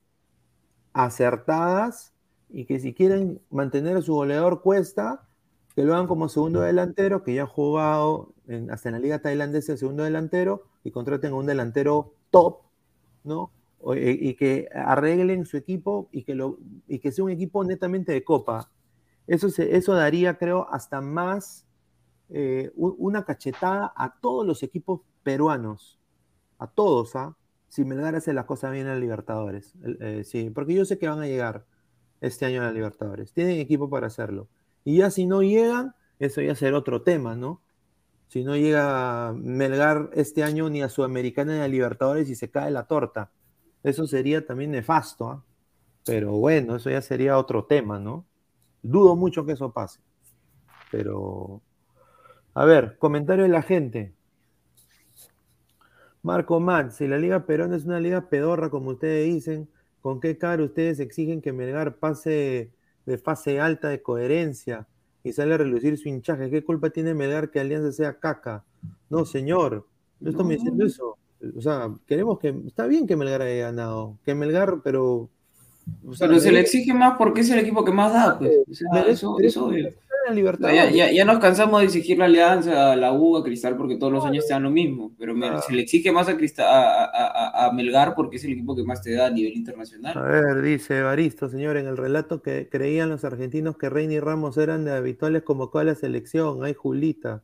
acertadas y que si quieren mantener a su goleador Cuesta, que lo hagan como segundo delantero, que ya ha jugado en- hasta en la liga tailandesa de segundo delantero, y contraten a un delantero top, ¿no? O- y, que arreglen su equipo y que, lo, y que sea un equipo netamente de copa. Eso, eso daría, creo, hasta más eh, una cachetada a todos los equipos peruanos, a todos, ¿ah? Si Melgar hace las cosas bien en Libertadores. El- eh, sí, porque yo sé que van a llegar este año a la Libertadores. Tienen equipo para hacerlo. Y ya si no llegan, eso ya será otro tema, ¿no? Si no llega Melgar este año ni a Sudamericana ni a Libertadores y se cae la torta. Eso sería también nefasto, ¿ah? Pero bueno, eso ya sería otro tema, ¿no? Dudo mucho que eso pase. Pero, a ver, comentario de la gente. Marco Matt, si la Liga Perón es una liga pedorra, como ustedes dicen, ¿con qué cara ustedes exigen que Melgar pase de fase alta de coherencia y sale a relucir su hinchaje? ¿Qué culpa tiene Melgar que Alianza sea caca? No, señor, no estamos diciendo eso. O sea, queremos que. Está bien que Melgar haya ganado. Que Melgar, pero. o sea, Pero se le exige más porque es el equipo que más da, pues. O sea, eso, eso obvio. En Libertadores. ya, ya- ya nos cansamos de exigir la alianza a la U, a Cristal, porque todos los años te dan lo mismo. Pero Ah. se le exige más a, Cristal, a, a- a- a Melgar porque es el equipo que más te da a nivel A internacional. ver, dice Evaristo, señor, en el relato que creían los argentinos que Reina y Ramos eran de habituales convocados a la selección. Ay, Julita.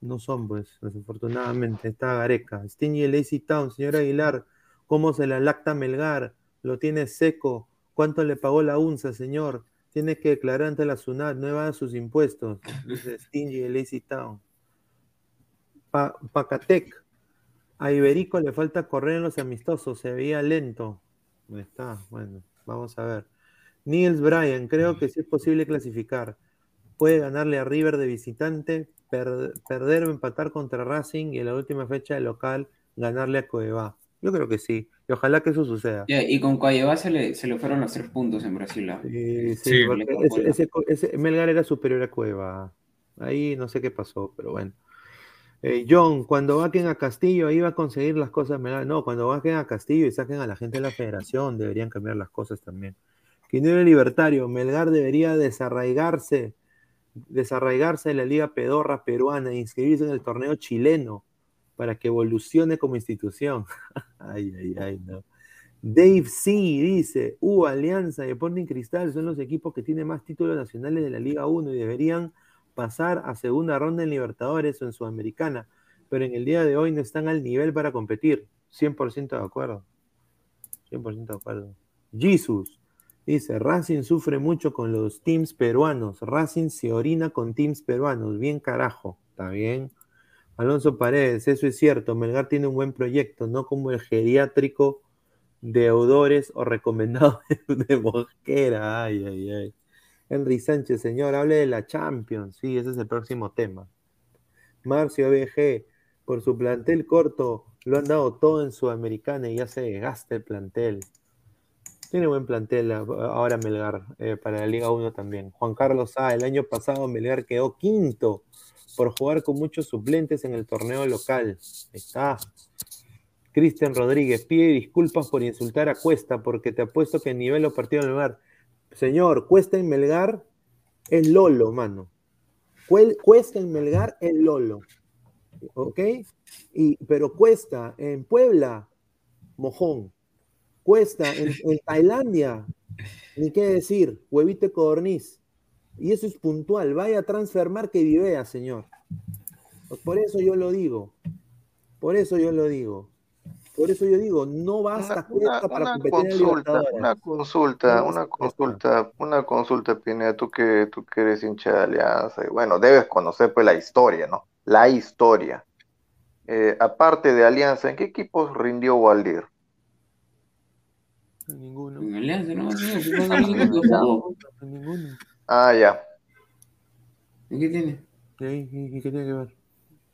No son, pues, desafortunadamente. Está Gareca. Stingy y Lazy Town, señor Aguilar. ¿Cómo se la lacta Melgar? Lo tiene seco. ¿Cuánto le pagó la UNSA, señor? Tiene que declarar ante la SUNAT, no sus impuestos. Stingy Lazy Town. Pa- Pacatec. A Iberico le falta correr en los amistosos, se veía lento. Ahí está, bueno, vamos a ver. Niels Bryan, creo que sí es posible clasificar. Puede ganarle a River de visitante, per- perder o empatar contra Racing y en la última fecha de local ganarle a Coeva. Yo creo que sí, y ojalá que eso suceda. Y con Cuayeva se le, se le fueron los tres puntos en Brasil. ¿ah? Sí, sí, Sí. porque Le ese, ese- ese- Melgar era superior a Cueva. Ahí no sé qué pasó, pero bueno. Eh, John, cuando vaquen a Castillo, ahí va a conseguir las cosas. Melgar. No, cuando vaquen a Castillo y saquen a la gente de la federación, deberían cambiar las cosas también. Quinero Libertario, Melgar debería desarraigarse, desarraigarse de la Liga Pedorra peruana e inscribirse en el torneo chileno. Para que evolucione como institución. (laughs) ay, ay, ay, no. Dave C dice, U, Alianza y Sporting Cristal son los equipos que tienen más títulos nacionales de la Liga 1 y deberían pasar a segunda ronda en Libertadores o en Sudamericana, pero en el día de hoy no están al nivel para competir. 100% de acuerdo. 100% de acuerdo. Jesus dice, Racing sufre mucho con los teams peruanos. Racing se orina con teams peruanos. Bien carajo. Está bien. Alonso Paredes, eso es cierto. Melgar tiene un buen proyecto, no como el geriátrico deudores o recomendado (laughs) de Mosquera. Ay, ay, ay. Henry Sánchez, señor, hable de la Champions. Sí, ese es el próximo tema. Marcio BG, por su plantel corto, lo han dado todo en Sudamericana y ya se gasta el plantel. Tiene buen plantel ahora Melgar, eh, para la Liga 1 también. Juan Carlos A, el año pasado Melgar quedó quinto por jugar con muchos suplentes en el torneo local. está. Cristian Rodríguez, pide disculpas por insultar a Cuesta, porque te apuesto que en nivel o partido del Melgar. Señor, Cuesta en Melgar es Lolo, mano. Cuesta en Melgar es Lolo. ¿Ok? Y, pero Cuesta en Puebla, mojón. Cuesta en, Tailandia, ni qué decir, huevite codorniz. Y eso es puntual. Vaya a transfermar que vivea, señor. Por eso yo lo digo. Por eso yo lo digo. Por eso yo digo, no basta una, para competir consulta, en Una consulta, una consulta, una consulta, Pineda, tú que, tú que eres hincha de Alianza, y bueno, debes conocer pues la historia, ¿no? La historia. Eh, aparte de Alianza, ¿en qué equipos rindió Waldir? En ninguno. En Alianza, no. Ah, ya. ¿Y qué tiene? ¿Y qué tiene que ver?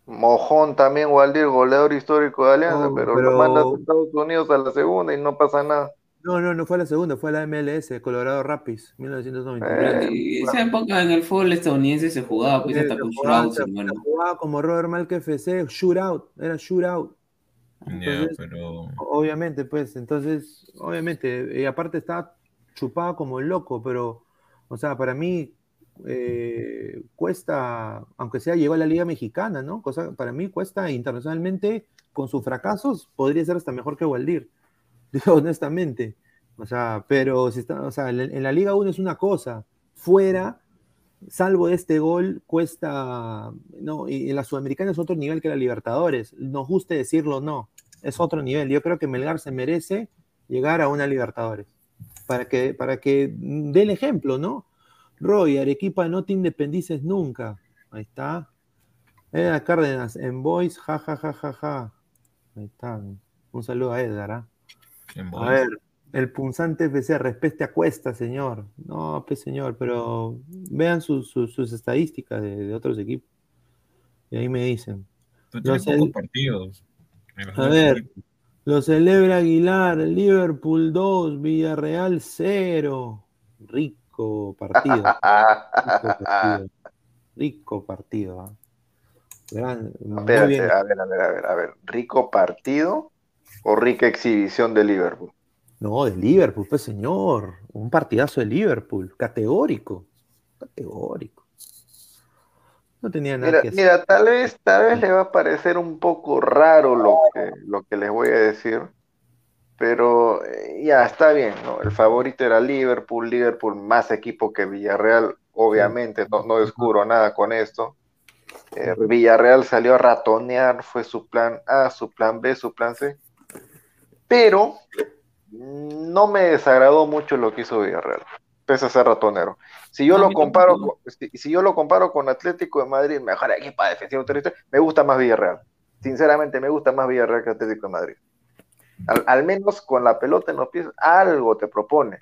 Mojón también, Waldir, goleador histórico de Alianza, pero, lo manda a Estados Unidos a la segunda y no pasa nada. No, no, no fue a la segunda, fue a la MLS, Colorado Rapids, 1993. Eh, esa época en el fútbol estadounidense se jugaba, pues hasta con shootouts, hermano. Se jugaba como Robert Malk FC, shootout, era shootout. Ya, pero... Obviamente, pues, entonces, obviamente, y aparte estaba chupado como loco, pero, o sea, para mí, eh, cuesta, aunque sea llegó a la Liga Mexicana, ¿no? Cosa, para mí cuesta internacionalmente, con sus fracasos, podría ser hasta mejor que Waldir, (laughs) honestamente. O sea, pero si está, o sea, en la Liga 1 es una cosa, fuera, salvo este gol, cuesta, no, y en la Sudamericana es otro nivel que la Libertadores, nos guste decirlo no, es otro nivel. Yo creo que Melgar se merece llegar a una Libertadores, para que, para que dé el ejemplo, ¿no? Roy, Arequipa, no te independices nunca. Ahí está. Edgar Cárdenas, en voice, ja, ja, ja, ja, ja. Ahí está. Un saludo a Edgar. ¿ah? A ver, el punzante FC, respete a Cuesta, señor. No, pues señor, pero vean sus, estadísticas de, otros equipos. Y ahí me dicen. Pocos partidos. A ver, lo celebra Aguilar, Liverpool 2, Villarreal 0. Rico partido. rico partido. ¿ah? a ver, a ver, a ver, a ver, a ver. ¿Rico partido o rica exhibición de Liverpool? No, de Liverpool, pues señor. Un partidazo de Liverpool, categórico. Categórico. No tenía nada mira, que Mira, tal vez, tal vez le va a parecer un poco raro lo que, lo que les voy a decir pero eh, ya está bien, ¿no? El favorito era Liverpool, Liverpool más equipo que Villarreal, obviamente, no, no descubro nada con esto. Eh, Villarreal salió a ratonear, fue su plan A, su plan B, su plan C, pero no me desagradó mucho lo que hizo Villarreal, pese a ser ratonero. Si yo, lo comparo con, si, yo lo comparo con Atlético de Madrid, mejor equipo defensivo me gusta más Villarreal. Sinceramente, me gusta más Villarreal que Atlético de Madrid. Al, menos con la pelota en los pies, algo te propone.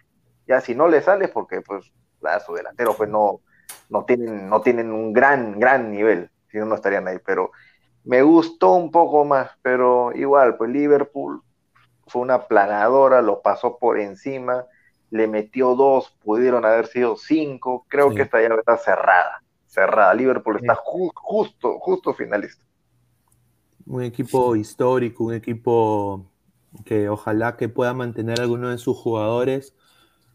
Ya si no le sale, porque pues la, su delantero pues no, no, tienen, no tienen un gran, gran nivel, si no, no estarían ahí. Pero me gustó un poco más, pero igual, pues Liverpool fue una planadora, lo pasó por encima, le metió dos, pudieron haber sido cinco. Creo que esta ya está cerrada, cerrada. Liverpool está justo, justo finalista. Un equipo histórico, un equipo que ojalá que pueda mantener alguno de sus jugadores.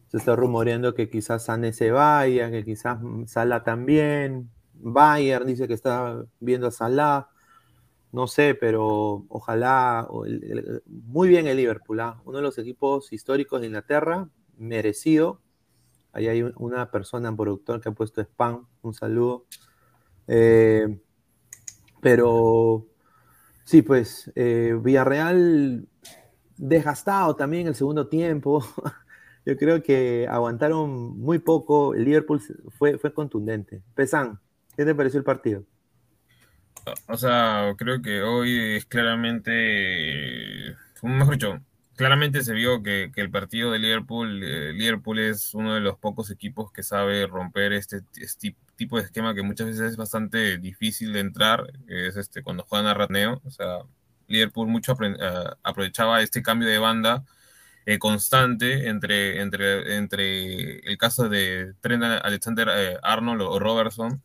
Se está rumoreando que quizás Sane se vaya, que quizás Sala también. Bayern dice que está viendo a Salah. no sé, pero ojalá, muy bien el Liverpool, ¿ah? uno de los equipos históricos de Inglaterra, merecido. Ahí hay una persona, un productor que ha puesto spam, un saludo. Eh, pero sí, pues eh, Villarreal desgastado también el segundo tiempo. (laughs) Yo creo que aguantaron muy poco. El Liverpool fue, fue contundente. Pesan, ¿qué te pareció el partido? O sea, creo que hoy es claramente, mejor dicho, claramente se vio que, el partido de Liverpool, eh, Liverpool es uno de los pocos equipos que sabe romper este, tipo de esquema que muchas veces es bastante difícil de entrar, es este cuando juegan a ratneo, o sea, Liverpool mucho eh, aprovechaba este cambio de banda eh, constante entre, entre, entre el caso de Trent Alexander Arnold o Robertson,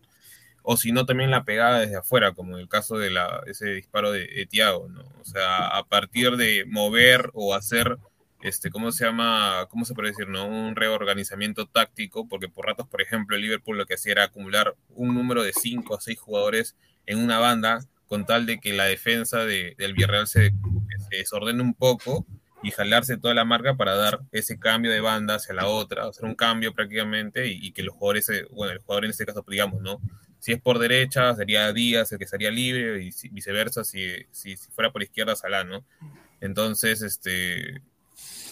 o si no también la pegada desde afuera, como en el caso de la, ese disparo de, Thiago, ¿no? O sea, a partir de mover o hacer, este, ¿cómo se llama? ¿Cómo se puede decir, no? Un reorganizamiento táctico, porque por ratos, por ejemplo, Liverpool lo que hacía era acumular un número de cinco o seis jugadores en una banda, con tal de que la defensa de, del Villarreal se, desordene un poco y jalarse toda la marca para dar ese cambio de banda hacia la otra, hacer un cambio prácticamente y, y que los jugadores, bueno, el jugador en este caso, digamos, ¿no? Si es por derecha, sería Díaz el que estaría libre y viceversa, si, si, fuera por izquierda, Salah, ¿no? Entonces, este,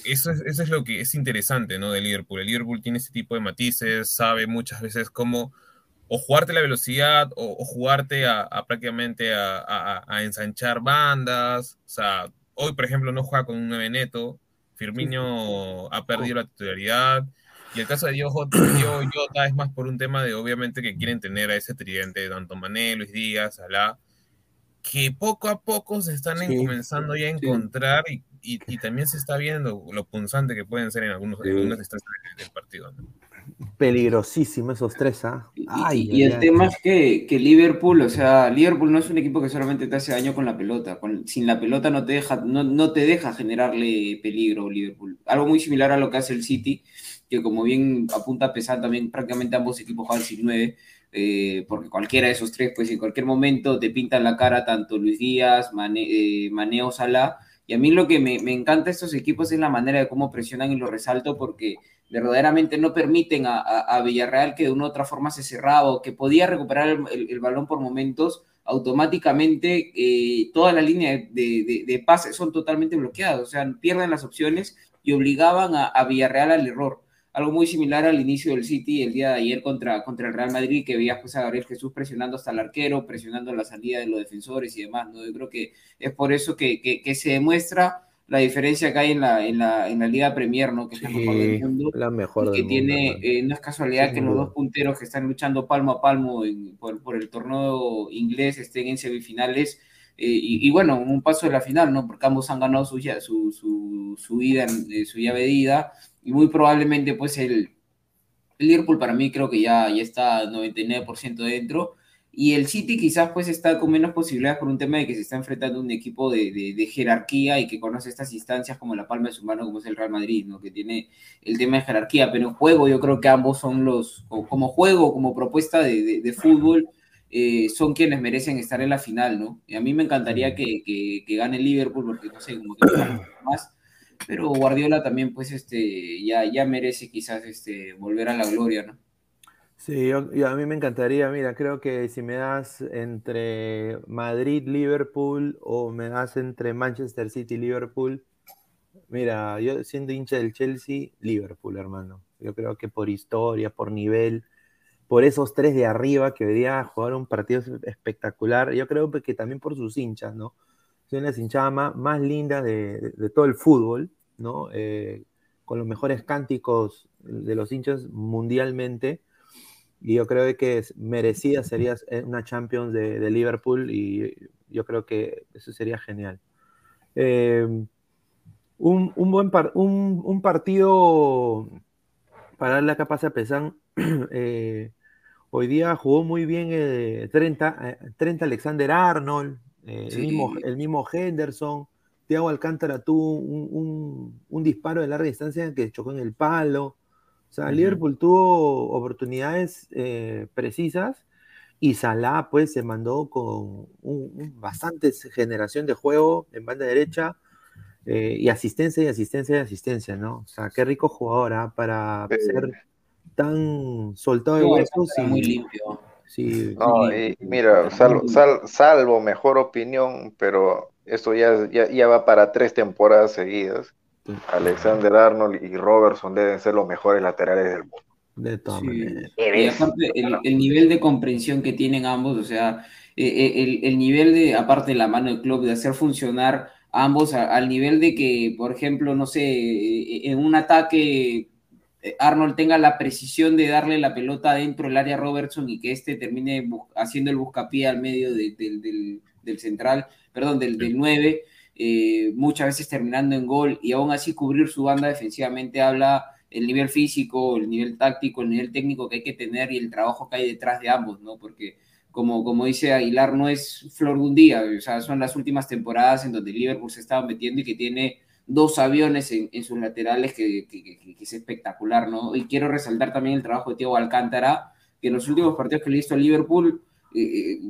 eso es, eso es lo que es interesante, ¿no? De Liverpool. El Liverpool tiene este tipo de matices, sabe muchas veces cómo o jugarte la velocidad o, jugarte a, prácticamente a, ensanchar bandas. O sea, hoy, por ejemplo, no juega con un 9 neto. Firmino ha perdido la titularidad. Y el caso de Diego Jota es más por un tema de, obviamente, que quieren tener a ese tridente de tanto Mané, Luis Díaz, Alá, que poco a poco se están comenzando ya a encontrar y, y, también se está viendo lo punzante que pueden ser en algunos, algunas instancias del partido. Peligrosísimo esos tres, ¿ah? y, el tema es que, que, Liverpool, o sea, Liverpool no es un equipo que solamente te hace daño con la pelota. Con, sin la pelota no te deja, no, no te deja generarle peligro Liverpool. Algo muy similar a lo que hace el City que como bien apunta a pesar también prácticamente ambos equipos juegan sin nueve, eh, porque cualquiera de esos tres, pues en cualquier momento te pintan la cara tanto Luis Díaz, eh, Maneo, Sala, y a mí lo que me, me, encanta de estos equipos es la manera de cómo presionan y lo resalto porque verdaderamente no permiten a, a, Villarreal que de una u otra forma se cerraba o que podía recuperar el, balón por momentos, automáticamente eh, toda la línea de, de, de, pases son totalmente bloqueadas, o sea, pierden las opciones y obligaban a, a Villarreal al error algo muy similar al inicio del City el día de ayer contra, contra el Real Madrid, que veías pues a Gabriel Jesús presionando hasta el arquero, presionando la salida de los defensores y demás, ¿no? Yo creo que es por eso que, que, se demuestra la diferencia que hay en la, en la, en la Liga Premier, ¿no? Que es la mejor del mundo. La mejor que tiene, eh, no es casualidad que los dos punteros que están luchando palmo a palmo por, por, el torneo inglés estén en semifinales. Eh, y, bueno, un paso de la final, ¿no? Porque ambos han ganado su, su, su, su, ida, eh, su llave de ida y muy probablemente pues el, Liverpool para mí creo que ya, ya está 99% dentro y el City quizás pues está con menos posibilidades por un tema de que se está enfrentando un equipo de, de, jerarquía y que conoce estas instancias como la palma de su mano como es el Real Madrid, ¿no? que tiene el tema de jerarquía, pero en juego yo creo que ambos son los, como juego, como propuesta de, de fútbol, eh, son quienes merecen estar en la final, ¿no? Y a mí me encantaría que, que, que gane el Liverpool porque no sé, como que (clears throat) más pero Guardiola también, pues, este, ya, ya merece quizás este, volver a la gloria, ¿no? Sí, yo, a mí me encantaría, mira, creo que si me das entre Madrid, Liverpool o me das entre Manchester City, Liverpool, mira, yo siendo hincha del Chelsea, Liverpool, hermano. Yo creo que por historia, por nivel, por esos tres de arriba que venía a jugar un partido espectacular, yo creo que también por sus hinchas, ¿no? Son las hinchadas más, lindas de, todo el fútbol, ¿no? Eh, con los mejores cánticos de los hinchas mundialmente. Y yo creo que merecida sería una Champions de, Liverpool y yo creo que eso sería genial. Eh, un, buen un, partido para darle la capa a Pesan. (clears throat) Eh, hoy día jugó muy bien 30, 30 Alexander Arnold, eh, el, mismo, el mismo Henderson, Thiago Alcántara tuvo un, disparo de larga distancia que chocó en el palo. O sea, Liverpool tuvo oportunidades eh, precisas Y Salah, pues, se mandó con un, un bastante generación de juego en banda derecha eh, y asistencia y asistencia y asistencia, ¿no? O sea, qué rico jugador ¿ah? para Sí. ser tan soltado de huesos. está y- muy limpio. Sí, No, y mira, salvo, sal- salvo mejor opinión, pero esto ya, ya, ya va para tres temporadas seguidas. Sí. Alexander Arnold y Robertson deben ser los mejores laterales del mundo. de todas Sí. maneras. Y aparte, el, el nivel de comprensión que tienen ambos, o sea, eh, eh, el, el nivel de, aparte de la mano del club, de hacer funcionar a ambos a- al nivel de que, por ejemplo, no sé, eh, en un ataque Arnold tenga la precisión de darle la pelota dentro del área a Robertson y que éste termine haciendo el buscapié al medio de- del, del- del central, perdón, del, del 9, eh, muchas veces terminando en gol y aún así cubrir su banda defensivamente habla el nivel físico, el nivel táctico, el nivel técnico que hay que tener y el trabajo que hay detrás de ambos, ¿no? Porque como, como dice Aguilar, no es flor de un día, o sea, son las últimas temporadas en donde Liverpool se estaba metiendo y que tiene dos aviones en, en sus laterales que, que- que- que es espectacular, ¿no? Y quiero resaltar también el trabajo de Thiago Alcántara, que en los últimos partidos que le he visto a Liverpool, eh, eh,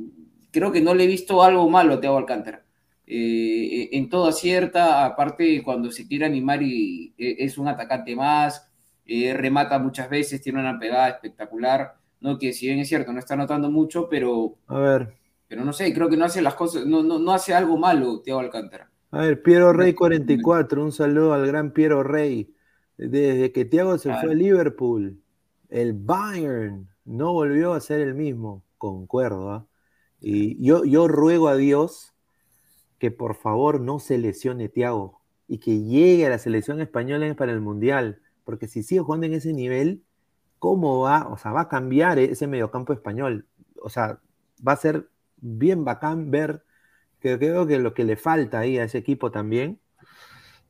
creo que no le he visto algo malo a Thiago Alcántara. Eh, en todo acierta, aparte cuando se quiere animar y eh, es un atacante más, eh, remata muchas veces, tiene una pegada espectacular, ¿no? Que si bien es cierto, no está notando mucho, pero, A ver, pero no sé, creo que no hace las cosas, no, no, no hace algo malo Thiago Alcántara. A ver, Piero Rey 44, un saludo al gran Piero Rey. Desde que Thiago se fue a Liverpool, el Bayern no volvió a ser el mismo, concuerdo. ¿ah? Y yo, yo ruego a Dios que por favor no se lesione Thiago y que llegue a la selección española para el Mundial, porque si sigue jugando en ese nivel, ¿cómo va? O sea, va a cambiar ese mediocampo español. O sea, va a ser bien bacán ver que creo que lo que le falta ahí a ese equipo también.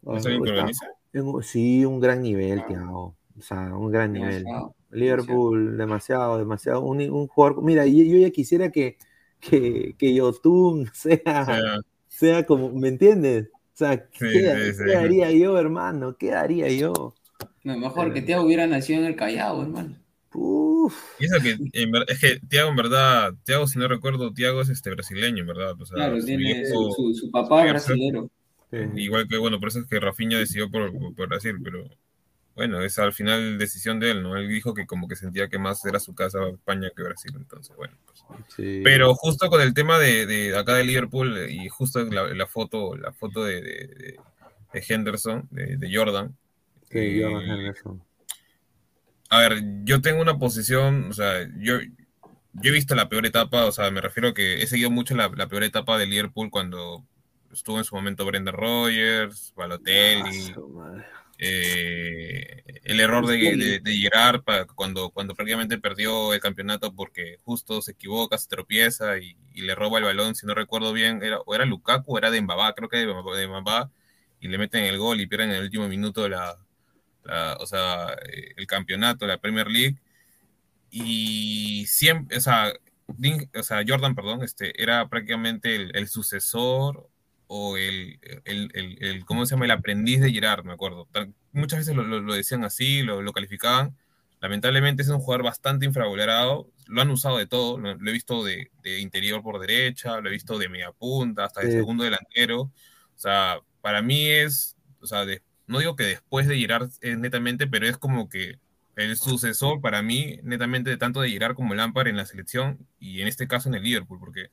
¿No es alguien que Está- organiza? en- Sí, un gran nivel, Thiago. O sea, un gran nivel. Demasiado, Liverpool, demasiado, demasiado. Un, un jugador. Mira, yo, yo ya quisiera que, que, que Yotun (laughs) sea, sea, sea como, ¿me entiendes? O sea, Sí, ¿qué, sí, sí. qué haría yo, hermano? ¿Qué haría yo? No, mejor que Thiago hubiera nacido en el Callao, hermano. Uf. y eso que, en ver- es que Tiago, en verdad, Tiago, si no recuerdo, Tiago es este brasileño, en verdad. O sea, Claro, su tiene viejo- su, papá su- brasilero. Sí. Igual que, bueno, por eso es que Rafinha decidió por, por Brasil, pero bueno, es al final decisión de él, ¿no? Él dijo que como que sentía que más era su casa España que Brasil, entonces, bueno. pues. Sí. Pero justo con el tema de, de acá de Liverpool eh, y justo la, la foto, la foto de, de, de- de Henderson, de, de Jordan. Sí, eh, Jordan Henderson. A ver, yo tengo una posición, o sea, yo, yo he visto la peor etapa, o sea, me refiero a que he seguido mucho la, la peor etapa de Liverpool cuando estuvo en su momento Brendan Rodgers, Balotelli, Ah, eh, el error de, de, de Gerard cuando, cuando prácticamente perdió el campeonato porque justo se equivoca, se tropieza y, y le roba el balón, si no recuerdo bien, era, o era Lukaku o era Dembaba, creo que de de Dembaba, y le meten el gol y pierden en el último minuto la, la- o sea, eh, el campeonato, la Premier League. Y siempre, o sea, Ding- o sea, Jordan, perdón, este, era prácticamente el, el sucesor o el, el, el, el- ¿cómo se llama? El aprendiz de Gerard, me acuerdo. Tan- Muchas veces lo, lo- lo decían así, lo, lo calificaban. Lamentablemente es un jugador bastante infravalorado. Lo han usado de todo. Lo, lo he visto de, de interior por derecha, lo he visto de media punta, hasta de Sí. segundo delantero. O sea, para mí es, o sea, de- no digo que después de Gerard es netamente, pero es como que el sucesor para mí netamente tanto de Gerard como Lampard en la selección y en este caso en el Liverpool, porque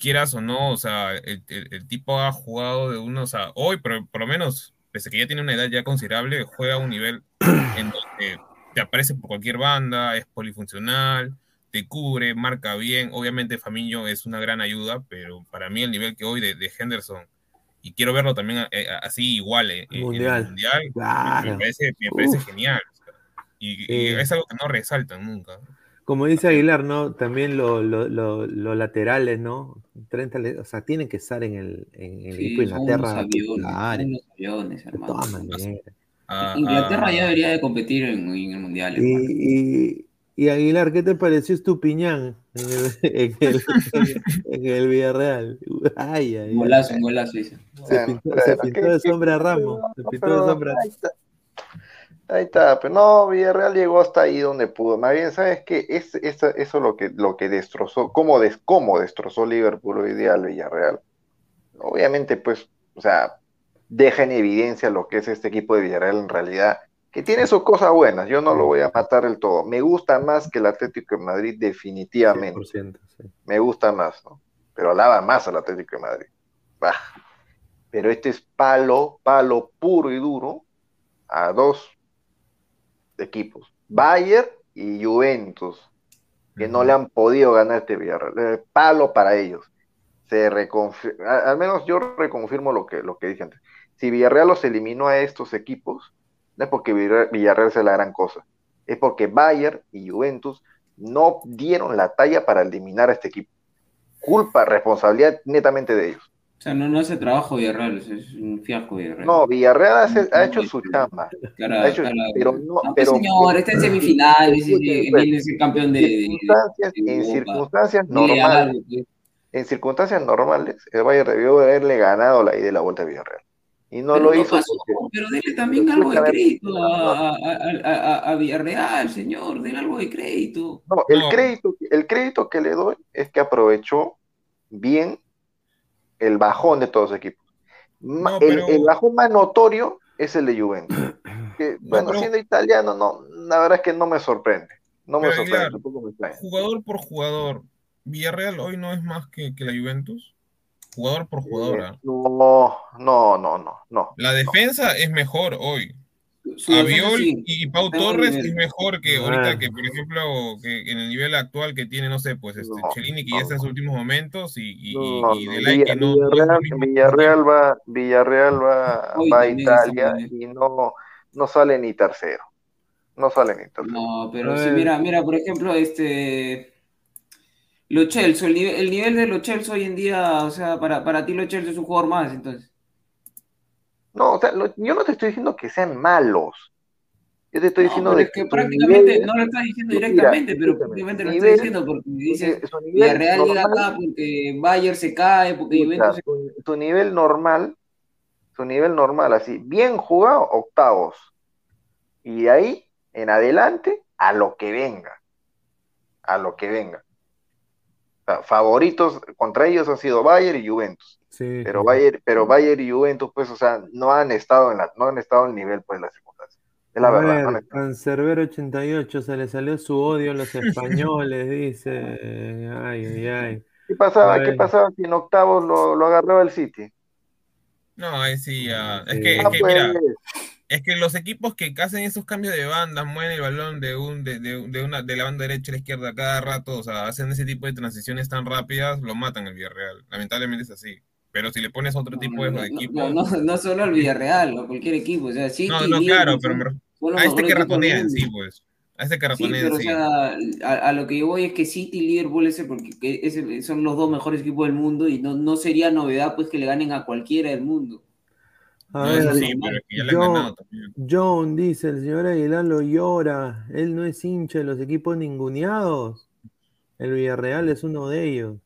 quieras o no, o sea, el, tipo ha jugado de uno, o sea, hoy por, por lo menos, pese que ya tiene una edad ya considerable, juega a un nivel en donde te aparece por cualquier banda, es polifuncional, te cubre, marca bien, obviamente Famiño es una gran ayuda, pero para mí el nivel que hoy de Henderson, y quiero verlo también eh, así igual eh, en, en Mundial. el Mundial, Claro. me parece, me parece genial. o sea, y, y Sí. es algo que no resaltan nunca. Como dice Aguilar, ¿no? También lo- lo- lo- los laterales, ¿no? 30, le- o sea, tienen que estar en el, en el Sí, equipo de son Inglaterra. aviones, titulares, son unos aviones, de todas maneras. Ah, Inglaterra ah, ya debería de competir en, en el Mundial. Y, y, y Aguilar, ¿qué te pareció Estupiñán en el, en el, en el Villarreal? Ay, ay, golazo, un golazo, dice. Se pintó, bueno, se pintó ¿qué- de sombra a Ramos. Se pintó de sombra. ahí está. Ahí está, pero no, Villarreal llegó hasta ahí donde pudo. Más bien, ¿sabes qué? Es, es- eso es lo que, lo que destrozó, cómo, des- cómo destrozó Liverpool hoy día al Villarreal. Obviamente, pues, o sea, deja en evidencia lo que es este equipo de Villarreal en realidad, que tiene sus cosas buenas. Yo no lo voy a matar del todo. Me gusta más que el Atlético de Madrid, definitivamente. 100%, sí. Me gusta más, ¿no? Pero alaba más al Atlético de Madrid. Bah. Pero este es palo, palo puro y duro a dos equipos, Bayern y Juventus, que no le han podido ganar este Villarreal. Eh, Palo para ellos. Se reconfir- a- al menos yo reconfirmo lo que, lo que dije antes. Si Villarreal los eliminó a estos equipos, no es porque Villarreal, sea la gran cosa, es porque Bayern y Juventus no dieron la talla para eliminar a este equipo. Culpa, responsabilidad netamente de ellos. O sea, no, no hace trabajo Villarreal, es, un fiasco Villarreal. No, Villarreal hace- ha hecho su chamba. Cara- ha hecho- cara- pero no- pues, pero- señor, está en semifinales, viene a ser campeón de, de- circunstancias, de en circunstancias normales, pues. en circunstancias normales, el Bayern debió haberle ganado la ida y la vuelta a Villarreal. Y no Pero lo no hizo pasó, porque- pero dele también Pero algo de crédito a, a- a- Villarreal, señor, dele algo de crédito. No, el No. crédito, el crédito que le doy es que aprovechó bien el bajón de todos los equipos. No, el, pero- el bajón más notorio es el de Juventus. (clears throat) Que, No, bueno, pero- siendo italiano, no, la verdad es que no me sorprende. No me Pero, sorprende, Aguilar, tampoco me extraña. Jugador por jugador, ¿Villarreal hoy no es más que, que la Juventus? Jugador por jugador. ¿ah? No, no, no, no, no. La defensa es mejor hoy. Defensa Aviol sí. y Pau Tengo Torres nivel. es mejor que Ah. ahorita que, por ejemplo, que en el nivel actual que tiene, no sé, pues este No, Chelini que no, ya está en no. sus últimos momentos y, y, No, y no, Delay Villa- que no, no Villarreal, va, Villarreal va, Hoy va a Italia y no, no sale ni tercero. No sale ni tercero. No, pero sí, ver. mira, mira, por ejemplo, este. Lo Chelsea, el nivel, el nivel de los Chelsea hoy en día, o sea, para, para ti lo Chelsea es un jugador más, entonces. No, o sea, lo- yo no te estoy diciendo que sean malos. Yo te estoy No, diciendo de es que prácticamente nivel- no lo está diciendo Mira, directamente, pero prácticamente lo nivel- está diciendo porque dices, su- su nivel Villarreal llega acá porque Bayern se cae, porque Juventus se su, su nivel normal, su nivel normal, así, bien jugado, octavos. Y de ahí en adelante, a lo que venga. A lo que venga. O sea, favoritos contra ellos han sido Bayern y Juventus. Sí, Pero sí. Bayern, pero Bayern y Juventus, pues, o sea, no han estado en la, no han estado al nivel, pues, de las circunstancias. Es la A verdad, ver, no. Cancerbero 88, se le salió su odio a los españoles, dice. Ay, ay, ay. ¿Qué pasaba? ¿Qué pasaba si en octavos lo, lo agarraba el City? No, ahí sí, ya. Es que, es Ah, que, pues, mira, es que los equipos que hacen esos cambios de banda, mueven el balón de un, de, de, de una, de la banda derecha a la izquierda cada rato, o sea, hacen ese tipo de transiciones tan rápidas, lo matan el Villarreal. Lamentablemente es así. Pero si le pones otro tipo de no, no, equipo. no, no, no solo al Villarreal o cualquier equipo, o sea, City, No, no, claro, pero me- a este que ratonea en sí, pues. A este que Sí, ratonea pero en o sí. sea, a, a lo que yo voy es que City y Liverpool ese porque que ese- son los dos mejores equipos del mundo y no, no sería novedad pues que le ganen a cualquiera del mundo. A No, ver, eso sí, pero es que ya le han yo- ganado también. John dice, el señor Aguilar lo llora. Él no es hincha de los equipos ninguneados. El Villarreal es uno de ellos.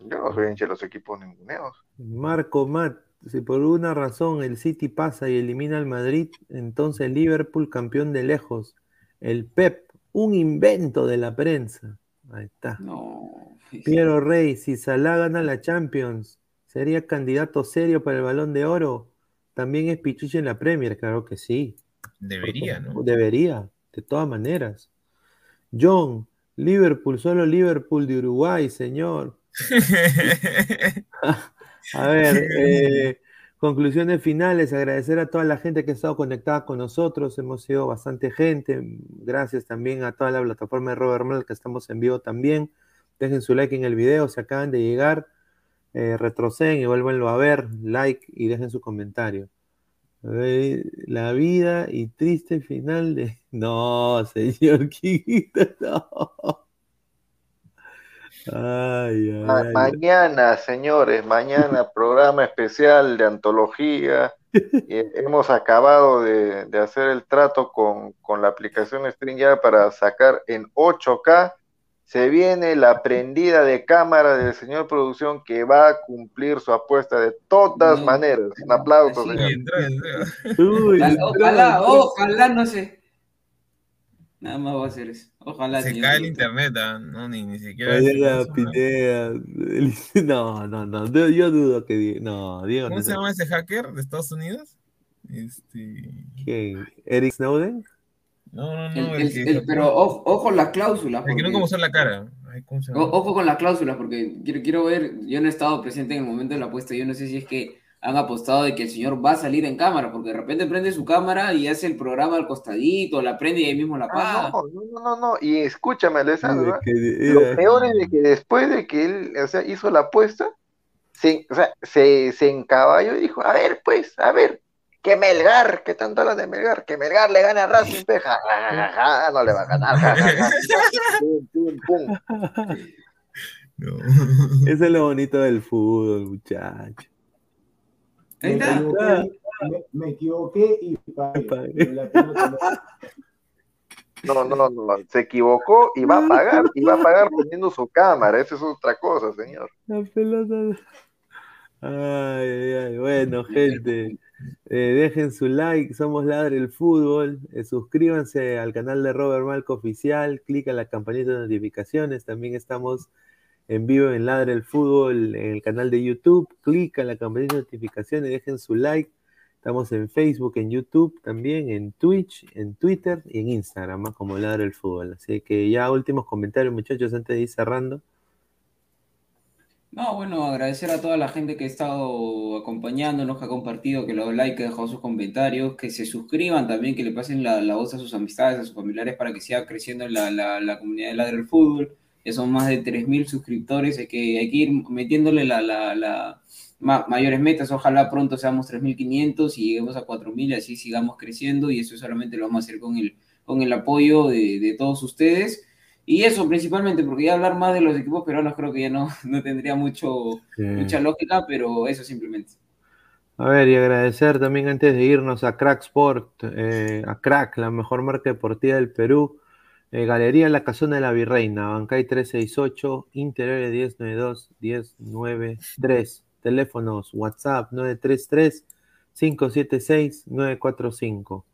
Yo no soy hincha de los equipos ninguneados. Marco Matt, si por una razón el City pasa y elimina al Madrid, entonces Liverpool campeón de lejos. El Pep, un invento de la prensa. Ahí está. No. Piero Rey, si Salah gana la Champions, ¿sería candidato serio para el Balón de Oro? También es Pichichi en la Premier, claro que sí. Debería, ¿no? Debería, de todas maneras. John, Liverpool, solo Liverpool de Uruguay, señor. (laughs) A ver, eh, conclusiones finales, agradecer a toda la gente que ha estado conectada con nosotros, hemos sido bastante gente, gracias también a toda la plataforma de Robert Mal que estamos en vivo también, dejen su like en el video, se acaban de llegar, eh, retroceden y vuélvanlo a ver, like y dejen su comentario. La vida y triste final de... (laughs) No, señor (laughs) Quita, no. Ay, ay, Ma- ay. mañana, señores, mañana (laughs) programa especial de antología. Eh, hemos acabado de, de hacer el trato con, con la aplicación StreamYard para sacar en 8K. Se viene la prendida de cámara del señor producción que va a cumplir su apuesta de todas No. maneras. Un aplauso, señor. Uy, Ojalá, ojalá, no se, Nada más va a hacer eso. Ojalá. Se señor cae el internet, ¿ah? no, ni, ni siquiera. (laughs) No, no, no. yo- Yo dudo que Diego. No, Diego ¿Cómo no se llama ese hacker de Estados Unidos? Este. ¿Quién? ¿Eric Snowden? No, no, no. el- pero ojo, ojo las cláusulas. El que no porque- como usar la cara. Ay, ¿cómo se o- llama? Ojo con las cláusulas, porque quiero, quiero ver, yo no he estado presente en el momento de la apuesta, yo no sé si es que han apostado de que el señor va a salir en cámara, porque de repente prende su cámara y hace el programa al costadito, la prende y ahí mismo la. Ah, no, no, no, no, no. Y escúchame, Alessandro. Que- Lo peor es de que después de que él, o sea, hizo la apuesta, se, o sea, se, se encaballó y dijo, a ver, pues, a ver, que Melgar, que tanto hablas de Melgar, que Melgar le gane a Racing, pe, ja, ja, ja, ja, no le va a ganar, ja, ja, ja. Pum, pum, pum. No. Eso es lo bonito del fútbol, muchacho. Ahí Me equivoqué, me, me equivoqué y pagué. Pero la pelota no- No, no, no, se equivocó y va a pagar, y va a pagar poniendo su cámara, eso es otra cosa, señor. La pelota. Ay, ay, ay. Bueno, gente, eh, dejen su like. Somos Ladre el Fútbol. eh, suscríbanse al canal de Robert Malco Oficial. Clica en la campanita de notificaciones. También estamos en vivo en Ladre el Fútbol en el canal de YouTube. Clica en la campanita de notificaciones. Dejen su like. Estamos en Facebook, en YouTube, también en Twitch, en Twitter y en Instagram, como Ladre el Fútbol. Así que ya últimos comentarios, muchachos, antes de ir cerrando. No, bueno, agradecer a toda la gente que ha estado acompañándonos, que ha compartido, que le dio like, que ha dejado sus comentarios, que se suscriban también, que le pasen la, la voz a sus amistades, a sus familiares para que siga creciendo la, la, la comunidad de Ladre el Fútbol. Ya son más de 3.000 suscriptores, hay que, hay que ir metiéndole la, ma- mayores metas. Ojalá pronto seamos 3.500 y lleguemos a 4.000 y así sigamos creciendo y eso solamente lo vamos a hacer con el, con el apoyo de, de todos ustedes. Y eso principalmente, porque ya hablar más de los equipos peruanos creo que ya no, (laughs) no tendría mucho, mucha lógica, pero eso simplemente. A ver, y agradecer también antes de irnos a Crack Sport, eh, a Crack, la mejor marca deportiva del Perú, eh, Galería La Casona de la Virreina, Bancay 368, Interiores 1092, 1093, teléfonos WhatsApp 933-576-945.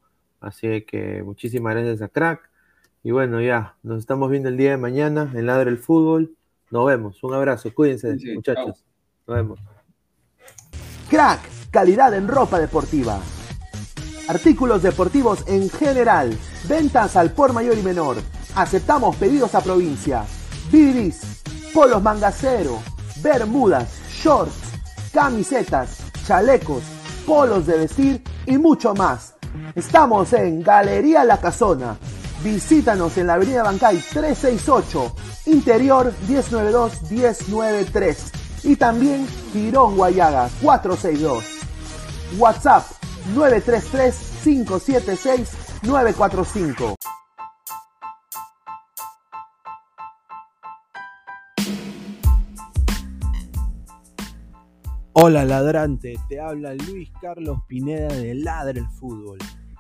Así que muchísimas gracias a Crack. Y bueno, ya, nos estamos viendo el día de mañana en Ladre el Fútbol. Nos vemos, un abrazo, cuídense Sí, muchachos. Nos vemos. Crack, calidad en ropa deportiva. Artículos deportivos en general. Ventas al por mayor y menor. Aceptamos pedidos a provincia. Bidris, polos mangacero, bermudas, shorts, camisetas, chalecos, polos de vestir y mucho más. Estamos en Galería La Casona. Visítanos en la Avenida Bancay 368, Interior 1092-1093 y también Girón Guayaga 462. WhatsApp 933-576-945. Hola ladrante, te habla Luis Carlos Pineda de Ladre el Fútbol.